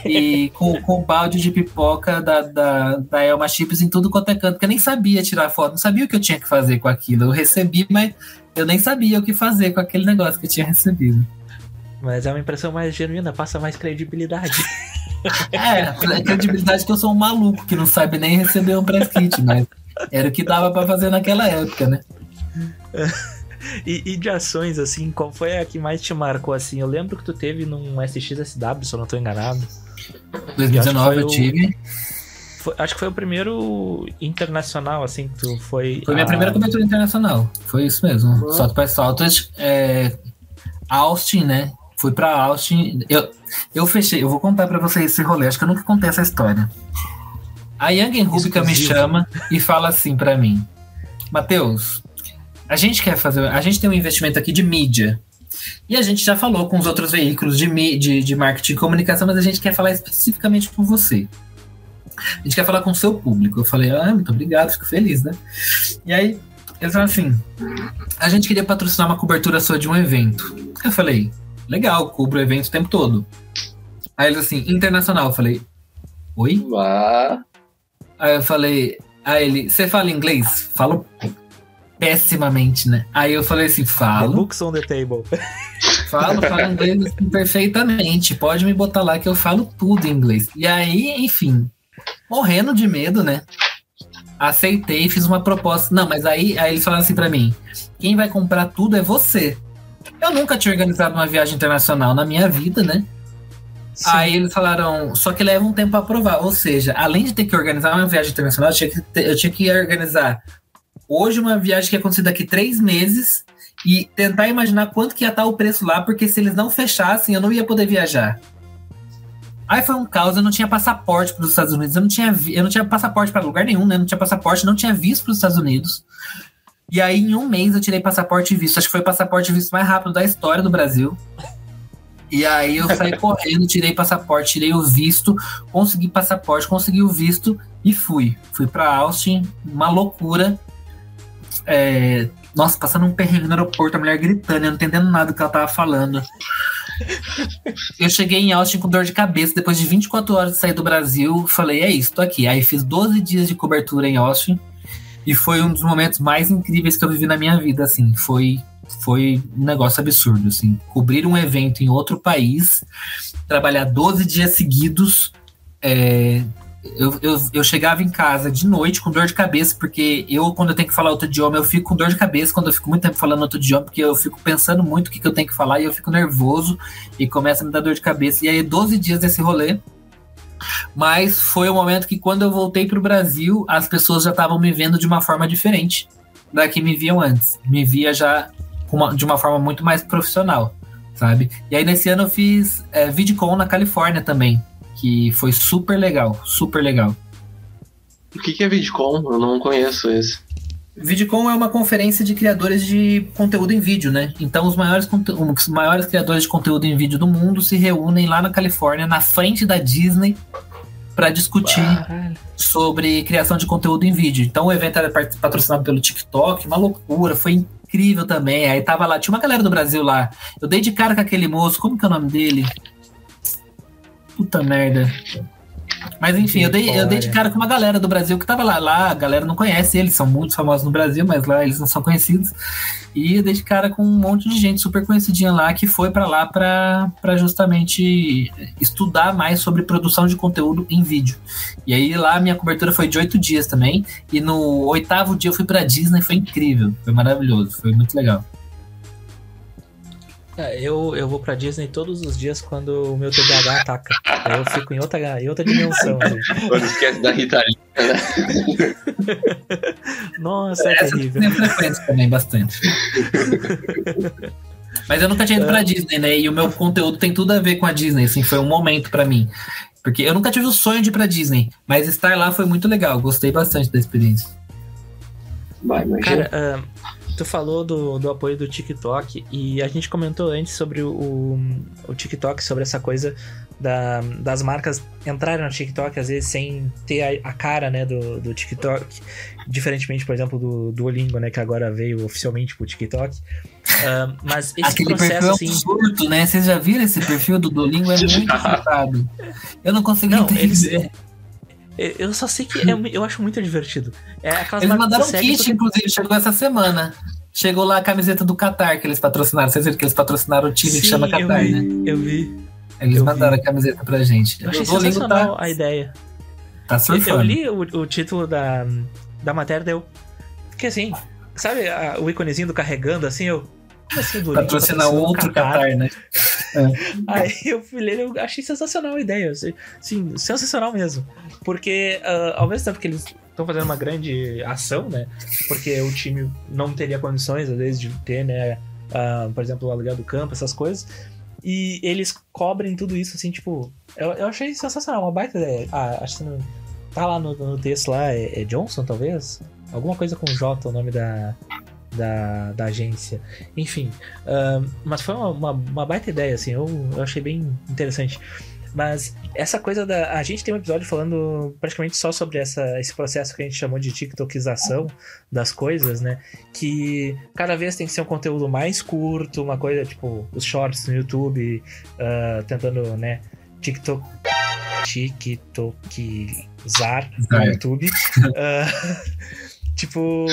E com, com o balde de pipoca da, da, da Elma Chips em tudo quanto é canto, porque eu nem sabia tirar foto, não sabia o que eu tinha que fazer com aquilo. Eu recebi, mas eu nem sabia o que fazer com aquele negócio que eu tinha recebido. Mas é uma impressão mais genuína, passa mais credibilidade. É, credibilidade que eu sou um maluco que não sabe nem receber um press kit, mas era o que dava para fazer naquela época, né? E, e, de ações, assim, qual foi a que mais te marcou, assim? Eu lembro que tu teve num SXSW, se eu não tô enganado. 2019 eu tive. Foi, acho que foi o primeiro internacional, assim, que tu foi... Foi a... minha primeira cobertura internacional, foi isso mesmo. Uhum. Salto para Saltas, é, Austin, né? Fui para Austin. Eu, eu fechei, eu vou contar para vocês esse rolê. Acho que eu nunca contei essa história. A Young Rubica me chama e fala assim para mim: Matheus, a gente quer fazer. A gente tem um investimento aqui de mídia. E a gente já falou com os outros veículos de, de, de marketing e comunicação, mas a gente quer falar especificamente com você. A gente quer falar com o seu público. Eu falei, ah, muito obrigado, fico feliz, né? E aí, eles falaram assim: a gente queria patrocinar uma cobertura sua de um evento. Eu falei, legal, cubro o evento o tempo todo. Aí eles assim, internacional. Eu falei, oi? Ah. Aí eu falei, aí ele, você fala inglês? Falo pessimamente, né? Aí eu falei assim, falo. The books on the table. Falo, falo inglês assim, perfeitamente. Pode me botar lá que eu falo tudo em inglês. E aí, enfim, morrendo de medo, né? Aceitei, fiz uma proposta. Não, mas aí, aí eles falaram assim para mim: quem vai comprar tudo é você. Eu nunca tinha organizado uma viagem internacional na minha vida, né? Sim. Aí eles falaram, só que leva um tempo para aprovar. Ou seja, além de ter que organizar uma viagem internacional, eu tinha que, ter, eu tinha que organizar hoje uma viagem que ia acontecer daqui três meses e tentar imaginar quanto que ia estar o preço lá, porque se eles não fechassem, eu não ia poder viajar. Aí foi um caos, eu não tinha passaporte para os Estados Unidos, eu não tinha, eu não tinha passaporte para lugar nenhum, né? Não tinha passaporte, não tinha visto para os Estados Unidos. E aí, em um mês, eu tirei passaporte e visto. Acho que foi o passaporte e visto mais rápido da história do Brasil. E aí eu saí correndo, tirei passaporte, tirei o visto, consegui passaporte, consegui o visto e fui. Fui para Austin, uma loucura. É, nossa, passando um perrengue no aeroporto, a mulher gritando, eu não entendendo nada do que ela tava falando. Eu cheguei em Austin com dor de cabeça, depois de 24 horas de sair do Brasil, falei, é isso, tô aqui. Aí fiz 12 dias de cobertura em Austin e foi um dos momentos mais incríveis que eu vivi na minha vida, assim, foi foi um negócio absurdo, assim, cobrir um evento em outro país, trabalhar 12 dias seguidos, é, eu, eu, eu, chegava em casa de noite com dor de cabeça, porque eu, quando eu tenho que falar outro idioma, eu fico com dor de cabeça quando eu fico muito tempo falando outro idioma, porque eu fico pensando muito o que, que eu tenho que falar e eu fico nervoso e começa a me dar dor de cabeça. E aí, 12 dias desse rolê. Mas foi o um momento que, quando eu voltei para o Brasil, as pessoas já estavam me vendo de uma forma diferente da que me viam antes. Me via já uma, de uma forma muito mais profissional, sabe? E aí, nesse ano, eu fiz é, VidCon na Califórnia também que foi super legal, super legal. O que, que é VidCon? Eu não conheço esse. VidCon é uma conferência de criadores de conteúdo em vídeo, né? Então os maiores, os maiores criadores de conteúdo em vídeo do mundo se reúnem lá na Califórnia, na frente da Disney, para discutir sobre criação de conteúdo em vídeo. Então o evento era patrocinado pelo TikTok, uma loucura, foi incrível também. Aí tava lá, tinha uma galera do Brasil lá. Eu dei de cara com aquele moço, como que é o nome dele? Puta merda. Mas enfim, eu dei, eu dei de cara com uma galera do Brasil que tava lá. Lá a galera não conhece eles, são muito famosos no Brasil, mas lá eles não são conhecidos. E eu dei de cara com um monte de gente super conhecidinha lá que foi para lá para justamente estudar mais sobre produção de conteúdo em vídeo. E aí lá minha cobertura foi de oito dias também. E no oitavo dia eu fui pra Disney, foi incrível, foi maravilhoso, foi muito legal. É, eu, eu vou pra Disney todos os dias quando o meu TDAH ataca. Aí eu fico em outra, em outra dimensão. Quando esquece da Rita Lee, né? Nossa, é Essa terrível. Tem frequência também, bastante. Mas eu nunca tinha ido pra é. Disney, né? E o meu conteúdo tem tudo a ver com a Disney, assim, foi um momento para mim. Porque eu nunca tive o sonho de ir pra Disney, mas estar lá foi muito legal, gostei bastante da experiência. Vai, Cara, uh, Tu falou do, do apoio do TikTok e a gente comentou antes sobre o, o TikTok, sobre essa coisa da, das marcas entrarem no TikTok, às vezes sem ter a, a, cara né, do, do TikTok, diferentemente, por exemplo, do Duolingo, né, que agora veio oficialmente pro TikTok. Uh, mas esse Aquele processo perfil assim. É um assim, surto, né? Vocês já viram esse perfil do Duolingo? É muito surtado. Eu não consegui não, entender. Eles, eu só sei que é, eu acho muito divertido. É eles mandaram um kit, porque... inclusive, chegou essa semana. Chegou lá a camiseta do Qatar que eles patrocinaram. Vocês viram que eles patrocinaram o time Sim, que chama Qatar, eu vi, né? Eu vi. Eles eu mandaram vi. a camiseta pra gente. Eu achei eu sensacional tá... a ideia. Tá surfando. Eu, li o, o, título da, da matéria, deu. Fiquei assim, sabe a, o íconezinho do carregando, assim, eu. Assim, Patrocinar outro Qatar, né? É. Aí eu fui ler, eu achei sensacional a ideia. Assim, sim, sensacional mesmo. Porque, uh, ao mesmo tempo que eles estão fazendo uma grande ação, né? Porque o time não teria condições, às vezes, de ter, né? Uh, por exemplo, o aluguel do campo, essas coisas. E eles cobrem tudo isso, assim, tipo. Eu, eu achei sensacional, uma baita ideia. Ah, acho que não, tá lá no, no texto lá, é, é, Johnson, talvez? Alguma coisa com J, o nome da, da, da agência. Enfim, uh, mas foi uma, uma, uma, baita ideia, assim, eu, eu achei bem interessante. Mas essa coisa da. A gente tem um episódio falando praticamente só sobre essa, esse processo que a gente chamou de TikTokização das coisas, né? Que cada vez tem que ser um conteúdo mais curto, uma coisa tipo os shorts no YouTube, uh, tentando, né? TikTok. TikTokizar no YouTube. Uh, tipo,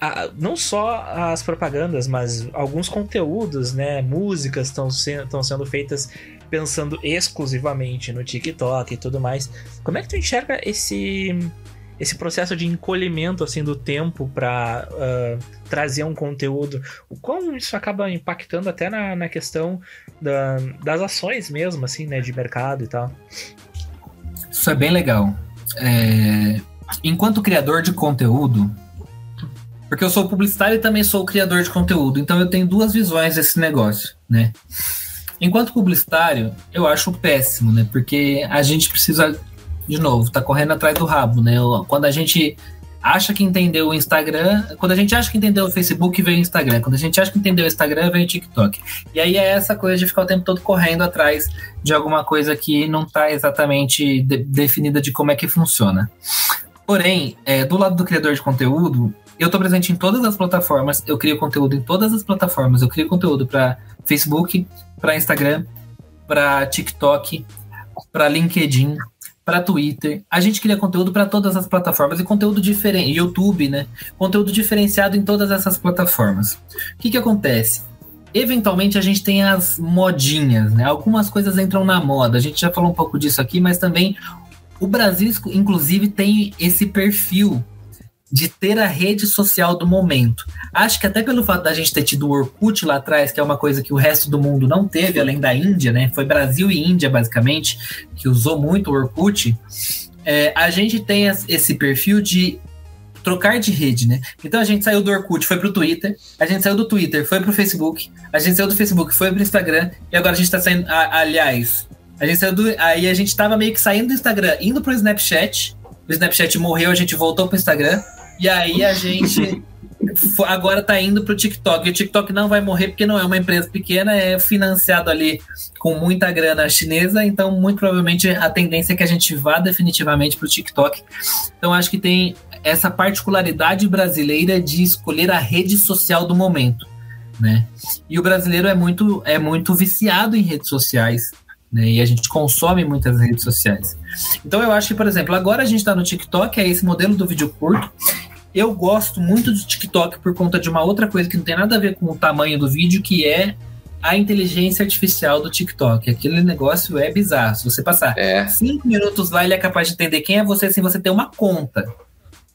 a, não só as propagandas, mas alguns conteúdos, né? Músicas estão sendo, sendo feitas pensando exclusivamente no TikTok e tudo mais. Como é que tu enxerga esse esse processo de encolhimento assim do tempo para uh, trazer um conteúdo, o quão isso acaba impactando até na, na questão da, das ações mesmo, assim, né, de mercado e tal. Isso é bem legal. É... Enquanto criador de conteúdo, porque eu sou publicitário e também sou criador de conteúdo, então eu tenho duas visões desse negócio, né? Enquanto publicitário, eu acho péssimo, né? Porque a gente precisa, de novo, tá correndo atrás do rabo, né? Quando a gente acha que entendeu o Instagram, quando a gente acha que entendeu o Facebook, vem o Instagram. Quando a gente acha que entendeu o Instagram, vem o TikTok. E aí é essa coisa de ficar o tempo todo correndo atrás de alguma coisa que não está exatamente de, definida de como é que funciona. Porém, é, do lado do criador de conteúdo, eu estou presente em todas as plataformas, eu crio conteúdo em todas as plataformas, eu crio conteúdo para Facebook, para Instagram, para TikTok, para LinkedIn, para Twitter. A gente cria conteúdo para todas as plataformas e conteúdo diferente, YouTube, né? Conteúdo diferenciado em todas essas plataformas. O que que acontece? Eventualmente a gente tem as modinhas, né? Algumas coisas entram na moda. A gente já falou um pouco disso aqui, mas também o Brasil, inclusive, tem esse perfil de ter a rede social do momento. Acho que até pelo fato da gente ter tido o Orkut lá atrás, que é uma coisa que o resto do mundo não teve, além da Índia, né? Foi Brasil e Índia, basicamente, que usou muito o Orkut. É, a gente tem esse perfil de trocar de rede, né? Então a gente saiu do Orkut, foi pro Twitter, a gente saiu do Twitter, foi pro Facebook, a gente saiu do Facebook, foi pro Instagram, e agora a gente tá saindo. A, aliás, a gente saiu do. Aí a gente tava meio que saindo do Instagram, indo pro Snapchat. O Snapchat morreu, a gente voltou pro Instagram. E aí a gente agora tá indo pro TikTok. E o TikTok não vai morrer porque não é uma empresa pequena, é financiado ali com muita grana chinesa, então muito provavelmente a tendência é que a gente vá definitivamente pro TikTok. Então acho que tem essa particularidade brasileira de escolher a rede social do momento, né? E o brasileiro é muito é muito viciado em redes sociais. Né, e a gente consome muitas redes sociais. Então eu acho que, por exemplo, agora a gente está no TikTok, é esse modelo do vídeo curto, eu gosto muito do TikTok por conta de uma outra coisa que não tem nada a ver com o tamanho do vídeo, que é a inteligência artificial do TikTok. Aquele negócio é bizarro. Se você passar é. cinco minutos lá, ele é capaz de entender quem é você sem você ter uma conta.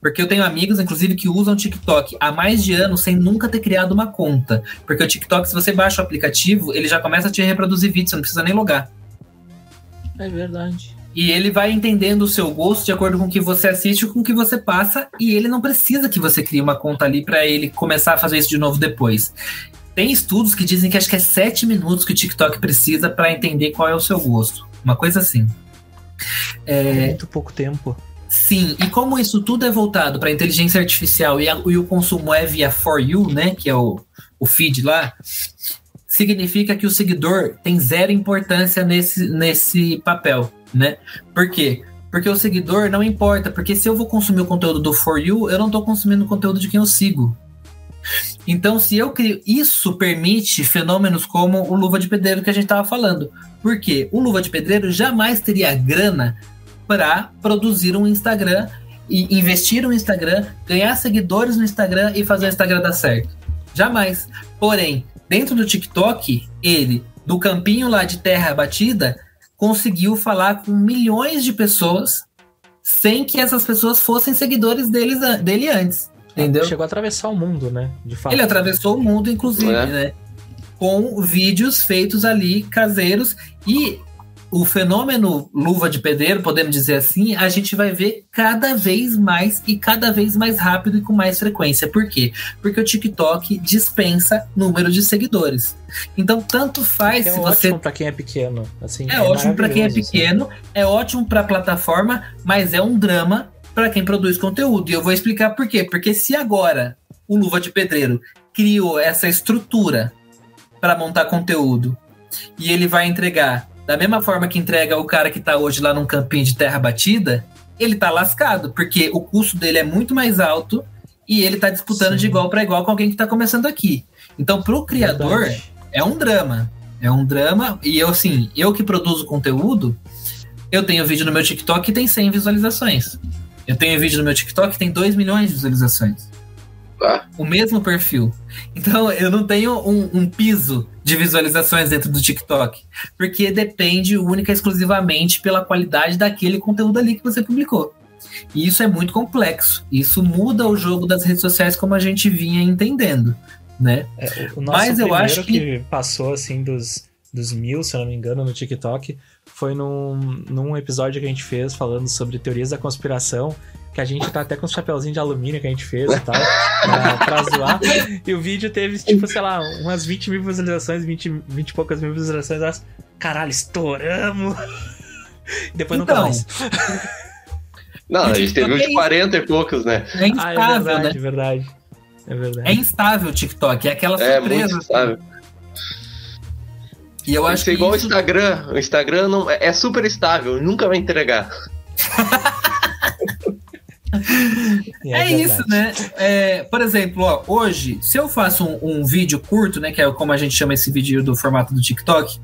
Porque eu tenho amigos, inclusive, que usam TikTok há mais de anos sem nunca ter criado uma conta. Porque o TikTok, se você baixa o aplicativo, ele já começa a te reproduzir vídeos, você não precisa nem logar. É verdade. E ele vai entendendo o seu gosto de acordo com o que você assiste com o que você passa, e ele não precisa que você crie uma conta ali para ele começar a fazer isso de novo depois. Tem estudos que dizem que acho que é sete minutos que o TikTok precisa para entender qual é o seu gosto. Uma coisa assim. É... é muito pouco tempo. Sim, e como isso tudo é voltado para inteligência artificial e, a, e, o consumo é via For You, né, que é o, o feed lá, significa que o seguidor tem zero importância nesse, nesse papel, né? Por quê? Porque o seguidor não importa, porque se eu vou consumir o conteúdo do For You, eu não estou consumindo o conteúdo de quem eu sigo. Então, se eu crio. Isso permite fenômenos como o Luva de Pedreiro que a gente estava falando. Porque o Luva de Pedreiro jamais teria grana para produzir um Instagram e investir no Instagram, ganhar seguidores no Instagram e fazer o Instagram dar certo. Jamais. Porém, dentro do TikTok, ele, do campinho lá de terra batida, conseguiu falar com milhões de pessoas sem que essas pessoas fossem seguidores deles, dele antes. Entendeu? Chegou a atravessar o mundo, né? De fato. Ele atravessou o mundo, inclusive, é. né? Com vídeos feitos ali caseiros e o fenômeno luva de pedreiro, podemos dizer assim, a gente vai ver cada vez mais e cada vez mais rápido e com mais frequência. Por quê? Porque o TikTok dispensa número de seguidores. Então, tanto faz é se você. É ótimo para quem é pequeno. Assim, é, é ótimo para quem é pequeno, assim. é ótimo para a plataforma, mas é um drama para quem produz conteúdo. E eu vou explicar por quê. Porque se agora o Luva de Pedreiro criou essa estrutura para montar conteúdo e ele vai entregar da mesma forma que entrega o cara que tá hoje lá num campinho de terra batida, ele tá lascado, porque o custo dele é muito mais alto e ele tá disputando Sim. de igual para igual com alguém que tá começando aqui. Então, pro criador, Verdade. é um drama. É um drama. E eu, assim, eu que produzo conteúdo, eu tenho vídeo no meu TikTok que tem 100 visualizações. Eu tenho vídeo no meu TikTok que tem 2 milhões de visualizações. Ah. O mesmo perfil. Então, eu não tenho um, um, piso de visualizações dentro do TikTok, porque depende única e exclusivamente pela qualidade daquele conteúdo ali que você publicou. E isso é muito complexo. Isso muda o jogo das redes sociais como a gente vinha entendendo, né? É, o nosso Mas eu acho que... que passou assim dos dos mil, se eu não me engano, no TikTok, foi num, num episódio que a gente fez falando sobre teorias da conspiração que a gente tá até com os chapeuzinhos de alumínio que a gente fez e tal, pra, pra zoar. E o vídeo teve, tipo, sei lá, umas 20 mil visualizações, 20, 20 e poucas mil visualizações. Nós, caralho, estouramos! E depois então, nunca mais. Não, a gente teve uns de 40 e poucos, né? É instável, ah, é verdade, né? É verdade. É verdade. É instável o TikTok, é aquela é, surpresa. Muito instável. E eu acho que. É igual isso... o Instagram. O Instagram não, é super estável, nunca vai entregar. é, é isso, né? É, por exemplo, ó, hoje, se eu faço um, um, vídeo curto, né? Que é como a gente chama esse vídeo do formato do TikTok.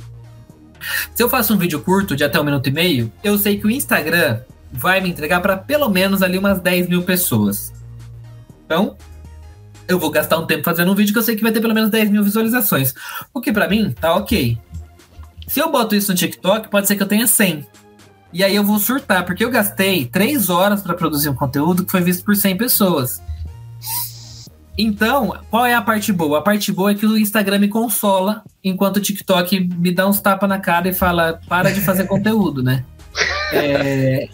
Se eu faço um vídeo curto de até um minuto e meio, eu sei que o Instagram vai me entregar para pelo menos ali umas 10 mil pessoas. Então, eu vou gastar um tempo fazendo um vídeo que eu sei que vai ter pelo menos 10 mil visualizações. O que para mim tá ok. Se eu boto isso no TikTok, pode ser que eu tenha 100. E aí eu vou surtar, porque eu gastei três horas para produzir um conteúdo que foi visto por 100 pessoas. Então, qual é a parte boa? A parte boa é que o Instagram me consola, enquanto o TikTok me dá uns tapas na cara e fala, para de fazer conteúdo, né? É...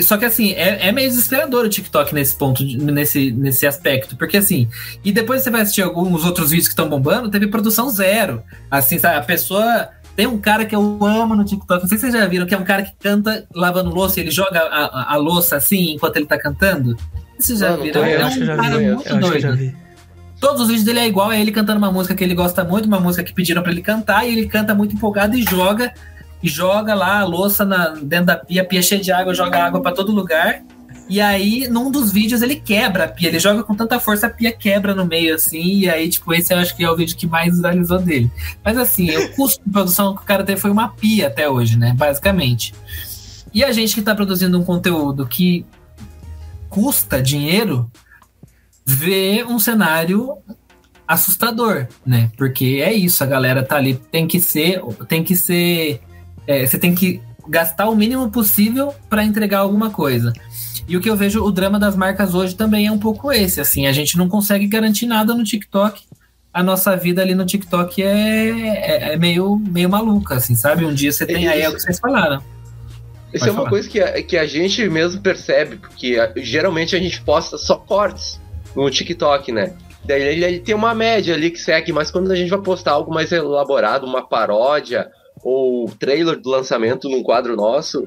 Só que assim, é, é, meio desesperador o TikTok nesse ponto, nesse, nesse aspecto. Porque assim, e depois você vai assistir alguns outros vídeos que estão bombando, teve produção zero. Assim, sabe, a pessoa tem um cara que eu amo no TikTok, não sei se vocês já viram, que é um cara que canta lavando louça e ele joga a, a, a louça assim enquanto ele tá cantando. Vocês já não, viram? Não, é um cara vi, muito doido. Todos os vídeos dele é igual, é ele cantando uma música que ele gosta muito, uma música que pediram para ele cantar, e ele canta muito empolgado e joga, e joga lá a louça na, dentro da pia, a pia cheia de água, joga água para todo lugar. E aí, num dos vídeos, ele quebra a pia. Ele joga com tanta força, a pia quebra no meio, assim. E aí, tipo, esse eu acho que é o vídeo que mais viralizou dele. Mas assim, o custo de produção que o cara teve foi uma pia até hoje, né? Basicamente. E a gente que tá produzindo um conteúdo que custa dinheiro, vê um cenário assustador, né? Porque é isso, a galera tá ali, tem que ser, tem que ser, é, você tem que gastar o mínimo possível para entregar alguma coisa. E o que eu vejo, o drama das marcas hoje também é um pouco esse, assim, a gente não consegue garantir nada no TikTok. A nossa vida ali no TikTok é, é, é meio, meio maluca, assim, sabe? Um dia você tem aí, é o que vocês falaram. Isso é uma falar. coisa que a, que a gente mesmo percebe, porque a, geralmente a gente posta só cortes no TikTok, né? Daí ele, ele, tem uma média ali que segue, mas quando a gente vai postar algo mais elaborado, uma paródia ou trailer do lançamento num quadro nosso,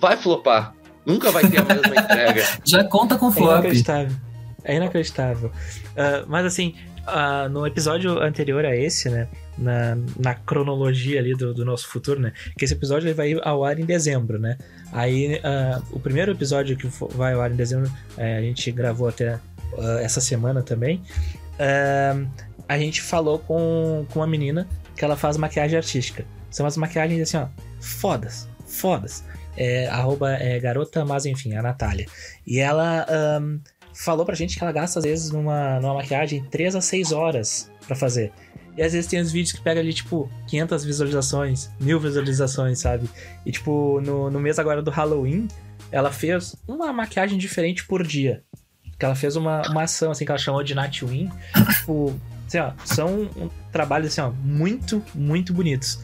vai flopar Nunca vai ter a mesma entrega. Já conta com flop. É inacreditável. É inacreditável. Uh, mas assim, uh, no episódio anterior a esse, né? Na, na cronologia ali do, do, nosso futuro, né? Que esse episódio ele vai ao ar em dezembro, né? Aí uh, o primeiro episódio que vai ao ar em dezembro, é, a gente gravou até essa semana também. a gente falou com, com uma menina que ela faz maquiagem artística. São as maquiagens assim, ó, fodas, fodas. É, arroba é, garota, mas enfim, a Natália. E ela um, falou pra gente que ela gasta, às vezes, numa, numa maquiagem 3 a 6 horas para fazer. E às vezes tem os vídeos que pega ali, tipo, 500 visualizações, mil visualizações, sabe? E, tipo, no, no mês agora do Halloween, ela fez uma maquiagem diferente por dia. Que ela fez uma, uma ação, assim, que ela chamou de Nightwing. tipo, assim, ó, são um, trabalhos, assim, ó, muito, muito bonitos.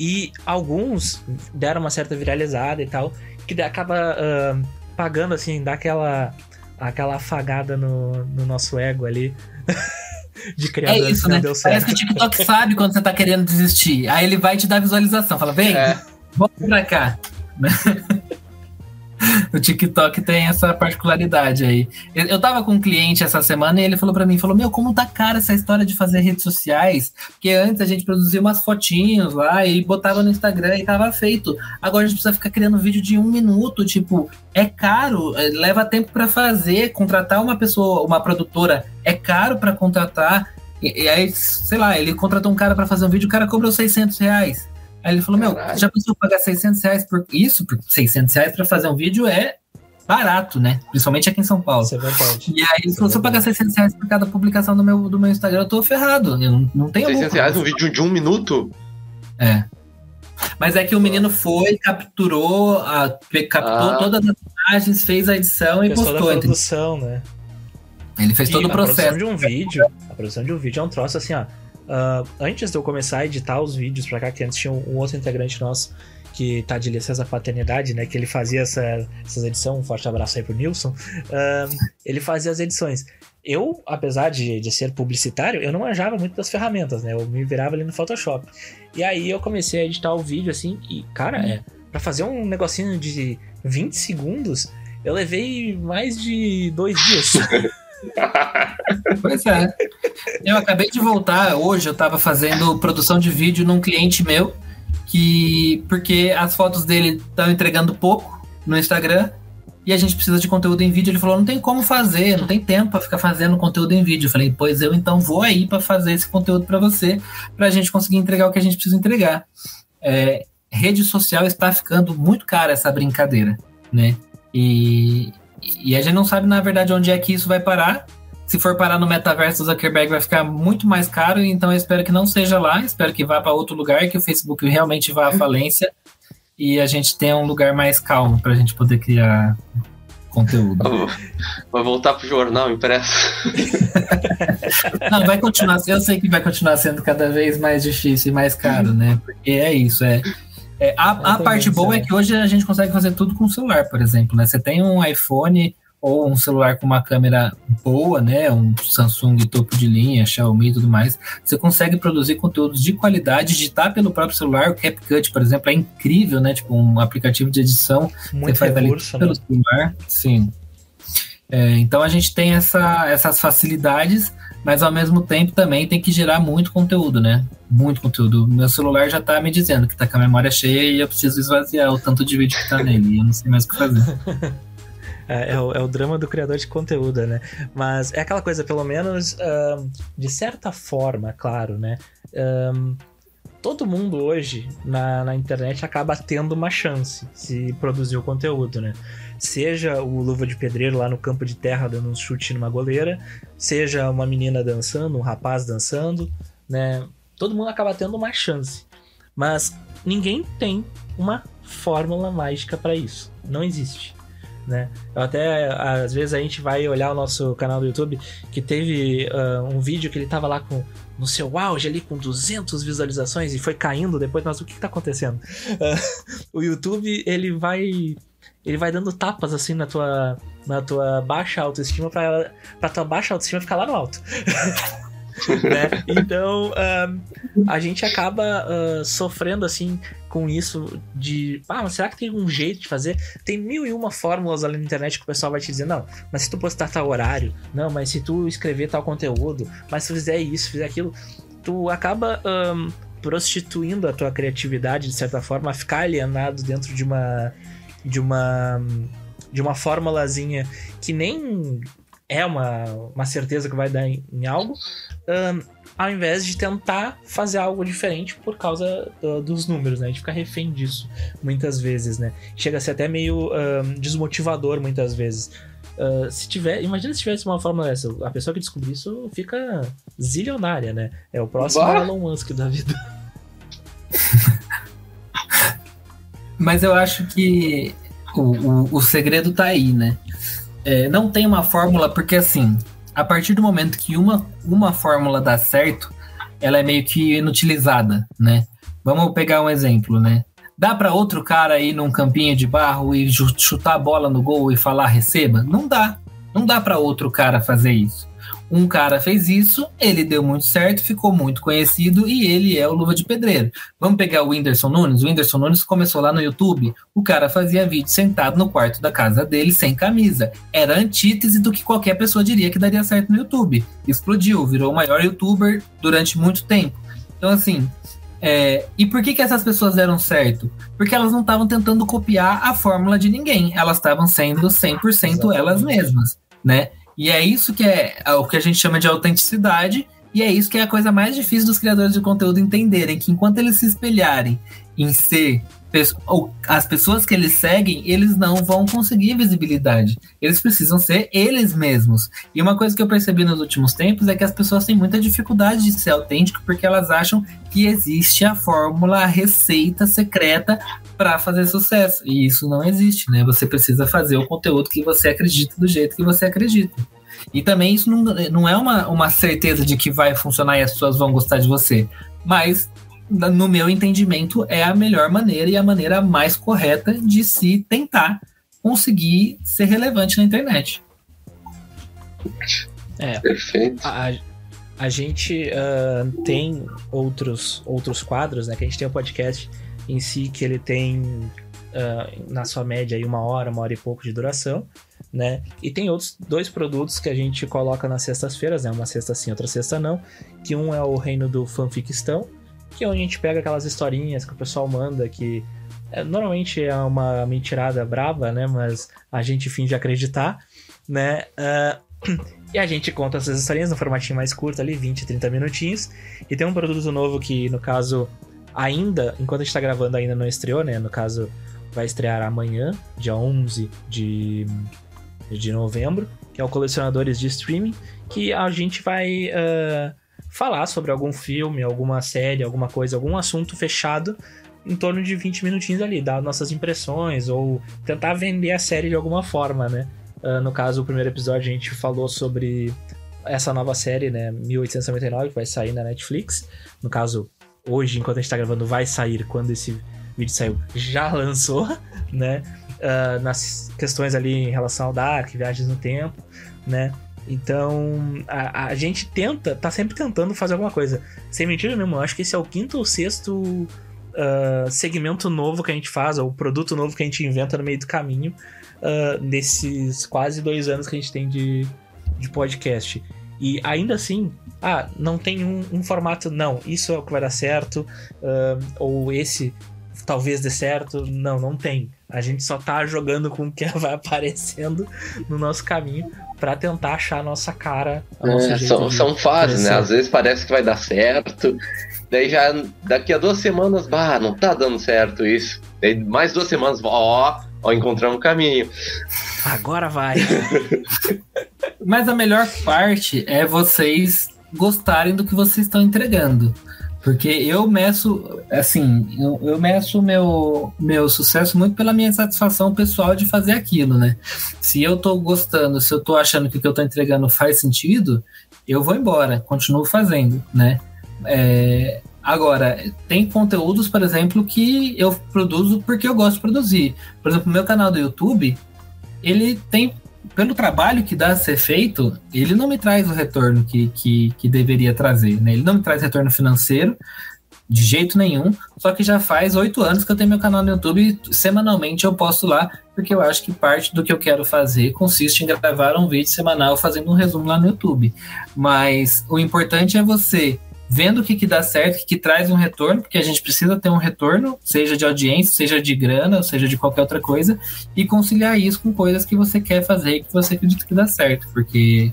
E alguns deram uma certa viralizada e tal, que acaba uh, pagando, assim, dá aquela, aquela afagada no, no nosso ego ali. de criador é isso, né? deu certo. Parece que o TikTok sabe quando você tá querendo desistir. Aí ele vai te dar visualização. Fala, vem, é. volta pra cá. o TikTok tem essa particularidade aí. Eu tava com um cliente essa semana e ele falou para mim, falou, meu, como tá cara essa história de fazer redes sociais, porque antes a gente produzia umas fotinhos lá e botava no Instagram e tava feito. Agora a gente precisa ficar criando vídeo de um minuto, tipo, é caro, é, leva tempo para fazer, contratar uma pessoa, uma produtora, é caro para contratar, e, e, aí, sei lá, ele contratou um cara para fazer um vídeo, o cara cobrou 600 reais. Aí ele falou: Caralho. Meu, já pensou pagar 600 reais por isso? Por 600 reais pra fazer um vídeo é barato, né? Principalmente aqui em São Paulo. Isso é verdade. E aí ele falou: é Se eu pagar 600 reais por cada publicação do meu, do meu Instagram, eu tô ferrado. Eu não, não tenho 600 reais um vídeo de um minuto? É. Mas é que o menino foi, capturou, a, captou ah. todas as imagens, fez a edição e postou. Toda a produção, né? Ele fez e todo o processo. A produção de um vídeo, a produção de um vídeo é um troço assim, ó. Uh, antes de eu começar a editar os vídeos pra cá, que antes tinha um, outro integrante nosso que tá de licença paternidade, né? Que ele fazia essa, essas edições. Um forte abraço aí pro Nilson. Uh, ele fazia as edições. Eu, apesar de, de ser publicitário, eu não manjava muito das ferramentas, né? Eu me virava ali no Photoshop. E aí eu comecei a editar o vídeo assim, e, cara, é. Pra fazer um negocinho de 20 segundos, eu levei mais de dois dias. pois é. Eu acabei de voltar hoje, eu estava fazendo produção de vídeo num cliente meu, que porque as fotos dele estão entregando pouco no Instagram e a gente precisa de conteúdo em vídeo. Ele falou: não tem como fazer, não tem tempo para ficar fazendo conteúdo em vídeo. Eu falei: pois eu então vou aí para fazer esse conteúdo para você, para a gente conseguir entregar o que a gente precisa entregar. É, rede social está ficando muito cara essa brincadeira, né? E, e a gente não sabe, na verdade, onde é que isso vai parar. Se for parar no metaverso, o Zuckerberg vai ficar muito mais caro, então eu espero que não seja lá, espero que vá para outro lugar, que o Facebook realmente vá à falência e a gente tenha um lugar mais calmo para a gente poder criar conteúdo. Vai voltar pro jornal impresso. não, vai continuar, eu sei que vai continuar sendo cada vez mais difícil e mais caro, né? Porque é isso, é é, a, a parte boa é que hoje a gente consegue fazer tudo com o celular, por exemplo, né? Você tem um iPhone ou um celular com uma câmera boa, né? Um Samsung topo de linha, Xiaomi e tudo mais, você consegue produzir conteúdos de qualidade, editar pelo próprio celular. O CapCut, por exemplo, é incrível, né? Tipo, um aplicativo de edição. Muito você faz recurso, ali pelo né? celular. Sim. É, então a gente tem essa, essas facilidades mas ao mesmo tempo também tem que gerar muito conteúdo, né? Muito conteúdo. Meu celular já tá me dizendo que tá com a memória cheia e eu preciso esvaziar o tanto de vídeo que tá nele. Eu não sei mais o que fazer. É, é, o, é, o, drama do criador de conteúdo, né? Mas é aquela coisa, pelo menos, um, de certa forma, claro, né? Um, todo mundo hoje na, na internet acaba tendo uma chance se produzir o conteúdo, né? Seja o Luva de Pedreiro lá no campo de terra dando um chute numa goleira, seja uma menina dançando, um rapaz dançando, né? Todo mundo acaba tendo uma chance. Mas ninguém tem uma fórmula mágica para isso. Não existe. Né? Até às vezes a gente vai olhar o nosso canal do YouTube que teve uh, um vídeo que ele tava lá com no seu auge ali com 200 visualizações e foi caindo depois, mas o que, que tá acontecendo? Uh, o YouTube ele vai ele vai dando tapas assim na tua na tua baixa autoestima para para tua baixa autoestima ficar lá no alto. né? Então, uh, a gente acaba uh, sofrendo, assim, com isso de... Ah, mas será que tem um jeito de fazer? Tem mil e uma fórmulas ali na internet que o pessoal vai te dizer, não, mas se tu postar tal horário, não, mas se tu escrever tal conteúdo, mas se fizer isso, fizer aquilo, tu acaba... Um, prostituindo a tua criatividade de certa forma, ficar alienado dentro de uma de uma de uma formulazinha que nem é uma, uma certeza que vai dar em, em algo, um, ao invés de tentar fazer algo diferente por causa do, dos números, né? A gente fica refém disso muitas vezes, né? Chega a ser até meio um, desmotivador muitas vezes. Uh, se tiver, imagina se tivesse uma fórmula dessa, a pessoa que descobrir isso fica zilionária, né? É o próximo bah. Elon Musk da vida. Mas eu acho que o, o, o segredo tá aí, né? É, não tem uma fórmula, porque assim, a partir do momento que uma, uma fórmula dá certo, ela é meio que inutilizada, né? Vamos pegar um exemplo, né? Dá para outro cara ir num campinho de barro e chutar a bola no gol e falar receba? Não dá. Não dá para outro cara fazer isso. Um cara fez isso, ele deu muito certo, ficou muito conhecido e ele é o Luva de Pedreiro. Vamos pegar o Whindersson Nunes? O Whindersson Nunes começou lá no YouTube. O cara fazia vídeo sentado no quarto da casa dele sem camisa. Era antítese do que qualquer pessoa diria que daria certo no YouTube. Explodiu, virou o maior youtuber durante muito tempo. Então, assim, é, e por que, que essas pessoas deram certo? Porque elas não estavam tentando copiar a fórmula de ninguém, elas estavam sendo 100% Exatamente. elas mesmas, né? E é isso que é, é o que a gente chama de autenticidade, e é isso que é a coisa mais difícil dos criadores de conteúdo entenderem, que enquanto eles se espelharem em ser as pessoas que eles seguem, eles não vão conseguir visibilidade. Eles precisam ser eles mesmos. E uma coisa que eu percebi nos últimos tempos é que as pessoas têm muita dificuldade de ser autêntico porque elas acham que existe a fórmula, a receita secreta para fazer sucesso. E isso não existe, né? Você precisa fazer o conteúdo que você acredita do jeito que você acredita. E também isso não, não é uma, uma certeza de que vai funcionar e as pessoas vão gostar de você. Mas no meu entendimento, é a melhor maneira e a maneira mais correta de se tentar conseguir ser relevante na internet. É, Perfeito. A, a gente uh, tem outros, outros quadros, né? Que a gente tem o um podcast em si que ele tem uh, na sua média aí uma hora, uma hora e pouco de duração, né? E tem outros dois produtos que a gente coloca nas sextas-feiras, né? Uma sexta sim, outra sexta não. Que um é o Reino do Fanficistão, que é onde a gente pega aquelas historinhas que o pessoal manda que é, normalmente é uma mentirada braba, né? Mas a gente finge acreditar, né? Uh, e a gente conta essas historinhas no formatinho mais curto ali, 20, 30 minutinhos. E tem um produto novo que, no caso, ainda, enquanto a gente tá gravando, ainda não estreou, né? No caso, vai estrear amanhã, dia 11 de, de novembro, que é o Colecionadores de Streaming, que a gente vai uh, falar sobre algum filme, alguma série, alguma coisa, algum assunto fechado em torno de 20 minutinhos ali, dar nossas impressões ou tentar vender a série de alguma forma, né? Uh, no caso, o primeiro episódio a gente falou sobre essa nova série, né? 1899, que vai sair na Netflix. No caso, hoje, enquanto a gente tá gravando, vai sair quando esse vídeo saiu, já lançou, né? Uh, nas questões ali em relação ao Dark, viagens no tempo, né? Então, a, a, gente tenta, tá sempre tentando fazer alguma coisa. Sem mentira mesmo, eu acho que esse é o quinto ou sexto uh, segmento novo que a gente faz, ou produto novo que a gente inventa no meio do caminho, uh, nesses quase dois anos que a gente tem de, de podcast. E ainda assim, ah, não tem um, um formato, não, isso é o que vai dar certo, uh, ou esse talvez dê certo. Não, não tem. A gente só tá jogando com o que vai aparecendo no nosso caminho para tentar achar a nossa cara. É, são, são fases, né? Às vezes parece que vai dar certo. Daí já daqui a duas semanas, bah, não tá dando certo isso. Daí mais duas semanas, ó, ó, encontramos um caminho. Agora vai. Mas a melhor parte é vocês gostarem do que vocês estão entregando. Porque eu meço, assim, eu, eu meço meu, meu sucesso muito pela minha satisfação pessoal de fazer aquilo, né? Se eu tô gostando, se eu tô achando que o que eu tô entregando faz sentido, eu vou embora, continuo fazendo, né? É, agora, tem conteúdos, por exemplo, que eu produzo porque eu gosto de produzir. Por exemplo, meu canal do YouTube, ele tem pelo trabalho que dá a ser feito, ele não me traz o retorno que, que, que deveria trazer, né? Ele não me traz retorno financeiro, de jeito nenhum. Só que já faz oito anos que eu tenho meu canal no YouTube e semanalmente eu posto lá, porque eu acho que parte do que eu quero fazer consiste em gravar um vídeo semanal fazendo um resumo lá no YouTube. Mas o importante é você vendo o que, que dá certo, o que, que traz um retorno, porque a gente precisa ter um retorno, seja de audiência, seja de grana, seja de qualquer outra coisa, e conciliar isso com coisas que você quer fazer e que você acredita que dá certo, porque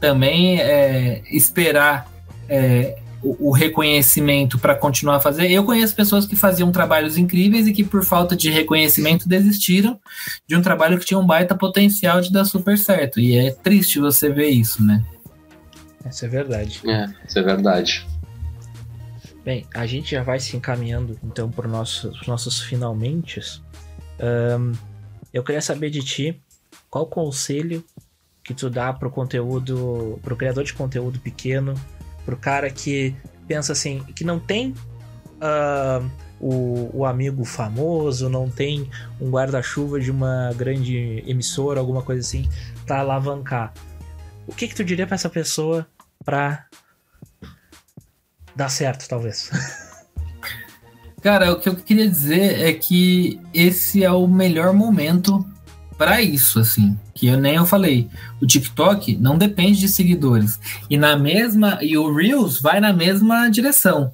também é, esperar é, o, reconhecimento para continuar a fazer. Eu conheço pessoas que faziam trabalhos incríveis e que, por falta de reconhecimento, desistiram de um trabalho que tinha um baita potencial de dar super certo. E é triste você ver isso, né? Isso é verdade. É, isso é verdade. Bem, a gente já vai se encaminhando então para os nossos, nossos finalmente. Um, eu queria saber de ti qual conselho que tu dá para o conteúdo, para o criador de conteúdo pequeno, pro cara que pensa assim, que não tem uh, o, o, amigo famoso, não tem um guarda-chuva de uma grande emissora, alguma coisa assim, para alavancar. O que que tu diria para essa pessoa pra dar certo, talvez? Cara, o que eu queria dizer é que esse é o melhor momento para isso, assim. Que eu nem eu falei. O TikTok não depende de seguidores. E na mesma. E o Reels vai na mesma direção.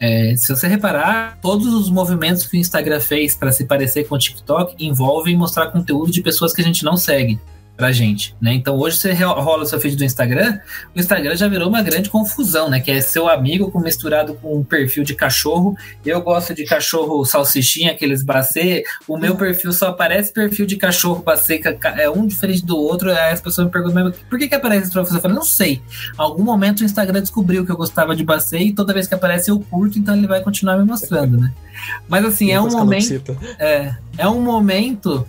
É, se você reparar, todos os movimentos que o Instagram fez para se parecer com o TikTok envolvem mostrar conteúdo de pessoas que a gente não segue pra gente, né? Então hoje você rola o seu feed do Instagram, o Instagram já virou uma grande confusão, né? Que é seu amigo com, misturado com um perfil de cachorro. Eu gosto de cachorro salsichinha, aqueles bacê. O meu perfil só aparece perfil de cachorro bacê, é um diferente do outro. Aí as pessoas me perguntam, por que que aparece pra você? Eu falo, não sei. Algum momento o Instagram descobriu que eu gostava de bacê e toda vez que aparece eu curto, então ele vai continuar me mostrando, né? Mas assim, é um momento... É, é um momento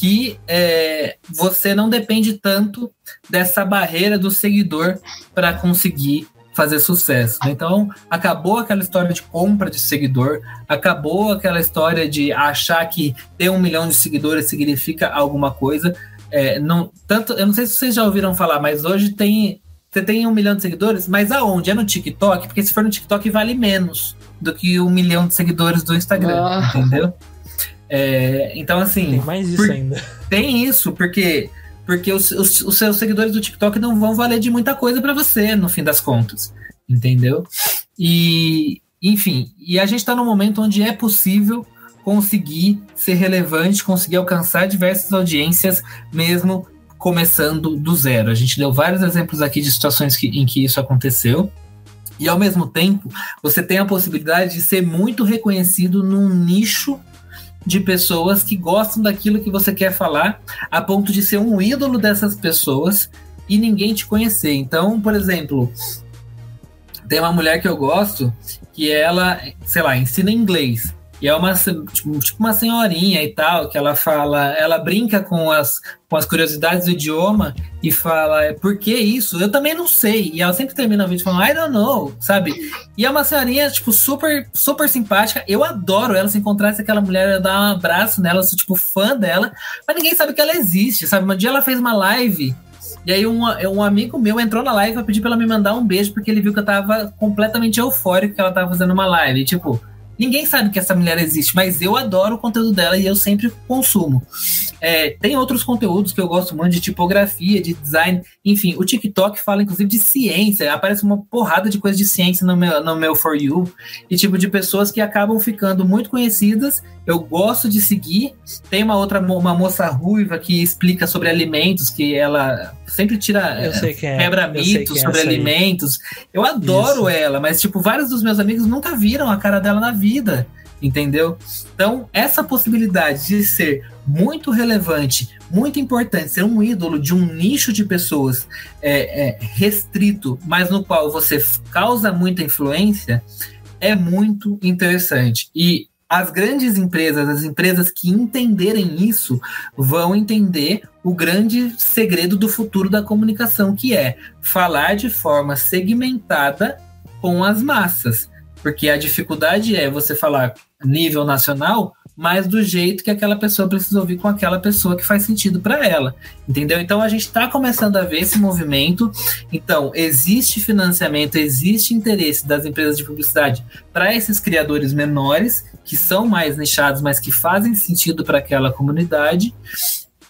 que é, você não depende tanto dessa barreira do seguidor para conseguir fazer sucesso. Então, acabou aquela história de compra de seguidor, acabou aquela história de achar que ter um milhão de seguidores significa alguma coisa. É, não, tanto, eu não sei se vocês já ouviram falar, mas hoje tem você tem um milhão de seguidores, mas aonde? É no TikTok? Porque se for no TikTok vale menos do que um milhão de seguidores do Instagram, ah. entendeu? É, então, assim. Tem mais isso por, ainda. Tem isso, porque, porque os, os, os, seus seguidores do TikTok não vão valer de muita coisa para você, no fim das contas. Entendeu? E, enfim, e a gente está num momento onde é possível conseguir ser relevante, conseguir alcançar diversas audiências, mesmo começando do zero. A gente deu vários exemplos aqui de situações que, em que isso aconteceu. E ao mesmo tempo, você tem a possibilidade de ser muito reconhecido num nicho de pessoas que gostam daquilo que você quer falar, a ponto de ser um ídolo dessas pessoas e ninguém te conhecer. Então, por exemplo, tem uma mulher que eu gosto que ela, sei lá, ensina inglês. E é uma tipo, tipo, uma senhorinha e tal, que ela fala, ela brinca com as, com as curiosidades do idioma e fala, é, por que isso? Eu também não sei. E ela sempre termina o vídeo falando, I don't know, sabe? E é uma senhorinha, tipo, super, super simpática. Eu adoro ela. Se encontrasse aquela mulher, eu dar um abraço nela, sou, tipo, fã dela. Mas ninguém sabe que ela existe, sabe? Um dia ela fez uma live e aí um, um amigo meu entrou na live pra pedir pra ela me mandar um beijo, porque ele viu que eu tava completamente eufórico que ela tava fazendo uma live. E, tipo, Ninguém sabe que essa mulher existe, mas eu adoro o conteúdo dela e eu sempre consumo. É, tem outros conteúdos que eu gosto muito de tipografia, de design, enfim. O TikTok fala inclusive de ciência, aparece uma porrada de coisas de ciência no meu, no meu For You, e tipo de pessoas que acabam ficando muito conhecidas. Eu gosto de seguir. Tem uma outra, uma moça ruiva que explica sobre alimentos, que ela sempre tira é, quebra mitos é sobre alimentos. Eu adoro Isso. ela, mas tipo, vários dos meus amigos nunca viram a cara dela na vida, entendeu? Então, essa possibilidade de ser muito relevante, muito importante, ser um ídolo de um nicho de pessoas é, é, restrito, mas no qual você causa muita influência, é muito interessante. E as grandes empresas, as empresas que entenderem isso, vão entender o grande segredo do futuro da comunicação, que é falar de forma segmentada com as massas. Porque a dificuldade é você falar nível nacional, mas do jeito que aquela pessoa precisa ouvir com aquela pessoa que faz sentido para ela, entendeu? Então a gente está começando a ver esse movimento. Então existe financiamento, existe interesse das empresas de publicidade para esses criadores menores que são mais nichados, mas que fazem sentido para aquela comunidade.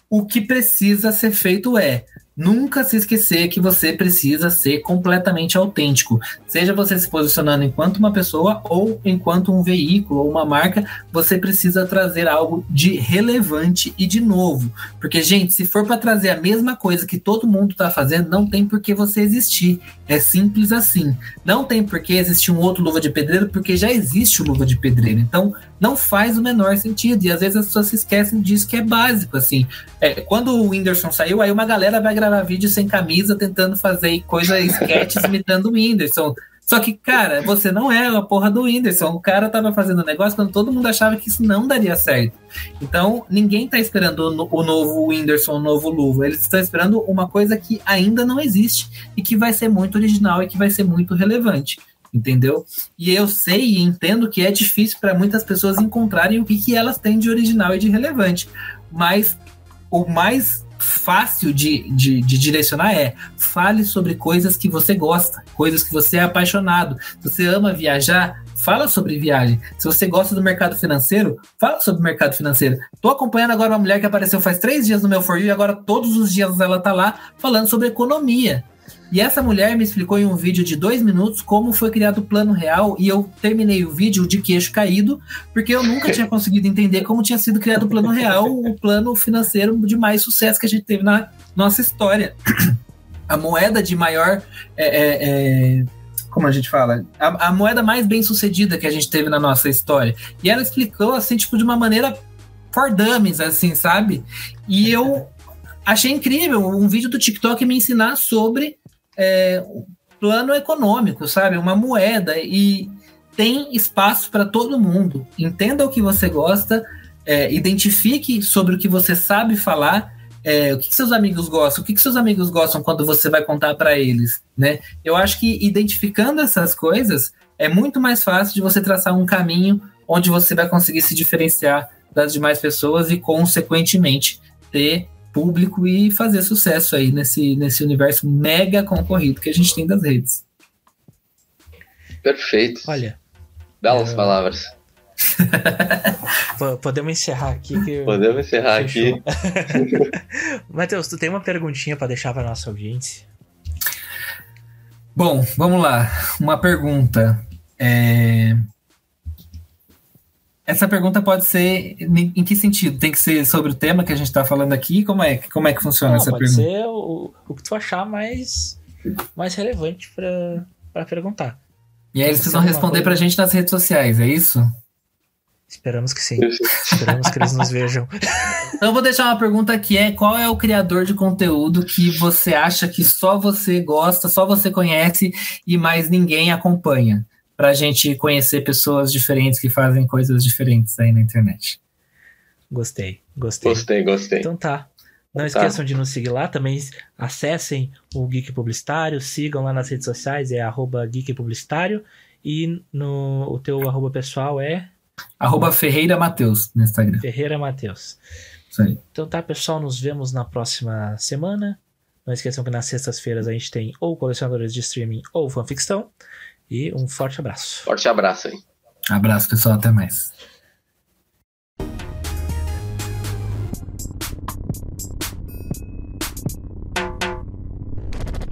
O que precisa ser feito é nunca se esquecer que você precisa ser completamente autêntico. Seja você se posicionando enquanto uma pessoa ou enquanto um veículo ou uma marca, você precisa trazer algo de relevante e de novo. Porque, gente, se for para trazer a mesma coisa que todo mundo está fazendo, não tem por que você existir. É simples assim. Não tem por que existir um outro luva de pedreiro, porque já existe o luva de pedreiro. Então, não faz o menor sentido. E às vezes as pessoas se esquecem disso que é básico, assim. É, quando o Whindersson saiu, aí uma galera vai gravar vídeo sem camisa tentando fazer coisas, sketches imitando o Whindersson. Só que, cara, você não é a porra do Whindersson. O cara tava fazendo negócio quando todo mundo achava que isso não daria certo. Então, ninguém tá esperando o, novo Whindersson, o novo Luva. Eles estão esperando uma coisa que ainda não existe e que vai ser muito original e que vai ser muito relevante entendeu? E eu sei e entendo que é difícil para muitas pessoas encontrarem o que, que elas têm de original e de relevante, mas o mais fácil de, de, de, direcionar é fale sobre coisas que você gosta, coisas que você é apaixonado. Se você ama viajar, fala sobre viagem. Se você gosta do mercado financeiro, fala sobre mercado financeiro. Tô acompanhando agora uma mulher que apareceu faz três dias no meu For You e agora todos os dias ela tá lá falando sobre economia. E essa mulher me explicou em um vídeo de dois minutos como foi criado o plano real e eu terminei o vídeo de queixo caído, porque eu nunca tinha conseguido entender como tinha sido criado o plano real, o plano financeiro de mais sucesso que a gente teve na nossa história. A moeda de maior. É, é, é, como a gente fala? A, a moeda mais bem sucedida que a gente teve na nossa história. E ela explicou assim, tipo, de uma maneira for dummies, assim, sabe? E eu achei incrível um vídeo do TikTok me ensinar sobre é, plano econômico, sabe? Uma moeda e tem espaço para todo mundo. Entenda o que você gosta, é, identifique sobre o que você sabe falar, é, o que, que, seus amigos gostam, o que, que seus amigos gostam quando você vai contar para eles, né? Eu acho que identificando essas coisas é muito mais fácil de você traçar um caminho onde você vai conseguir se diferenciar das demais pessoas e, consequentemente, ter público e fazer sucesso aí nesse, nesse universo mega concorrido que a gente tem das redes. Perfeito. Olha. Belas palavras. Podemos encerrar aqui. Que Podemos encerrar Fechou. aqui. Matheus, tu tem uma perguntinha para deixar para nossa audiência? Bom, vamos lá. Uma pergunta. É... Essa pergunta pode ser em que sentido? Tem que ser sobre o tema que a gente está falando aqui? Como é, como é que funciona Não, essa pode pergunta? Pode ser o, o que tu achar mais, mais relevante para perguntar. E aí eles precisam responder para a gente nas redes sociais, é isso? Esperamos que sim. Esperamos que eles nos vejam. Então eu vou deixar uma pergunta que é qual é o criador de conteúdo que você acha que só você gosta, só você conhece e mais ninguém acompanha? Para a gente conhecer pessoas diferentes que fazem coisas diferentes aí na internet. Gostei, gostei. Gostei, gostei. Então tá. Não tá. esqueçam de nos seguir lá, também acessem o Geek Publicitário, sigam lá nas redes sociais, é arroba Geek Publicitário, e no, o teu arroba pessoal é... Arroba Ferreira Mateus no Instagram. Ferreira Mateus. Aí. Então tá, pessoal, nos vemos na próxima semana. Não esqueçam que nas sextas-feiras a gente tem ou colecionadores de streaming ou fanficção. E um forte abraço. Forte abraço aí. Abraço, pessoal. Até mais.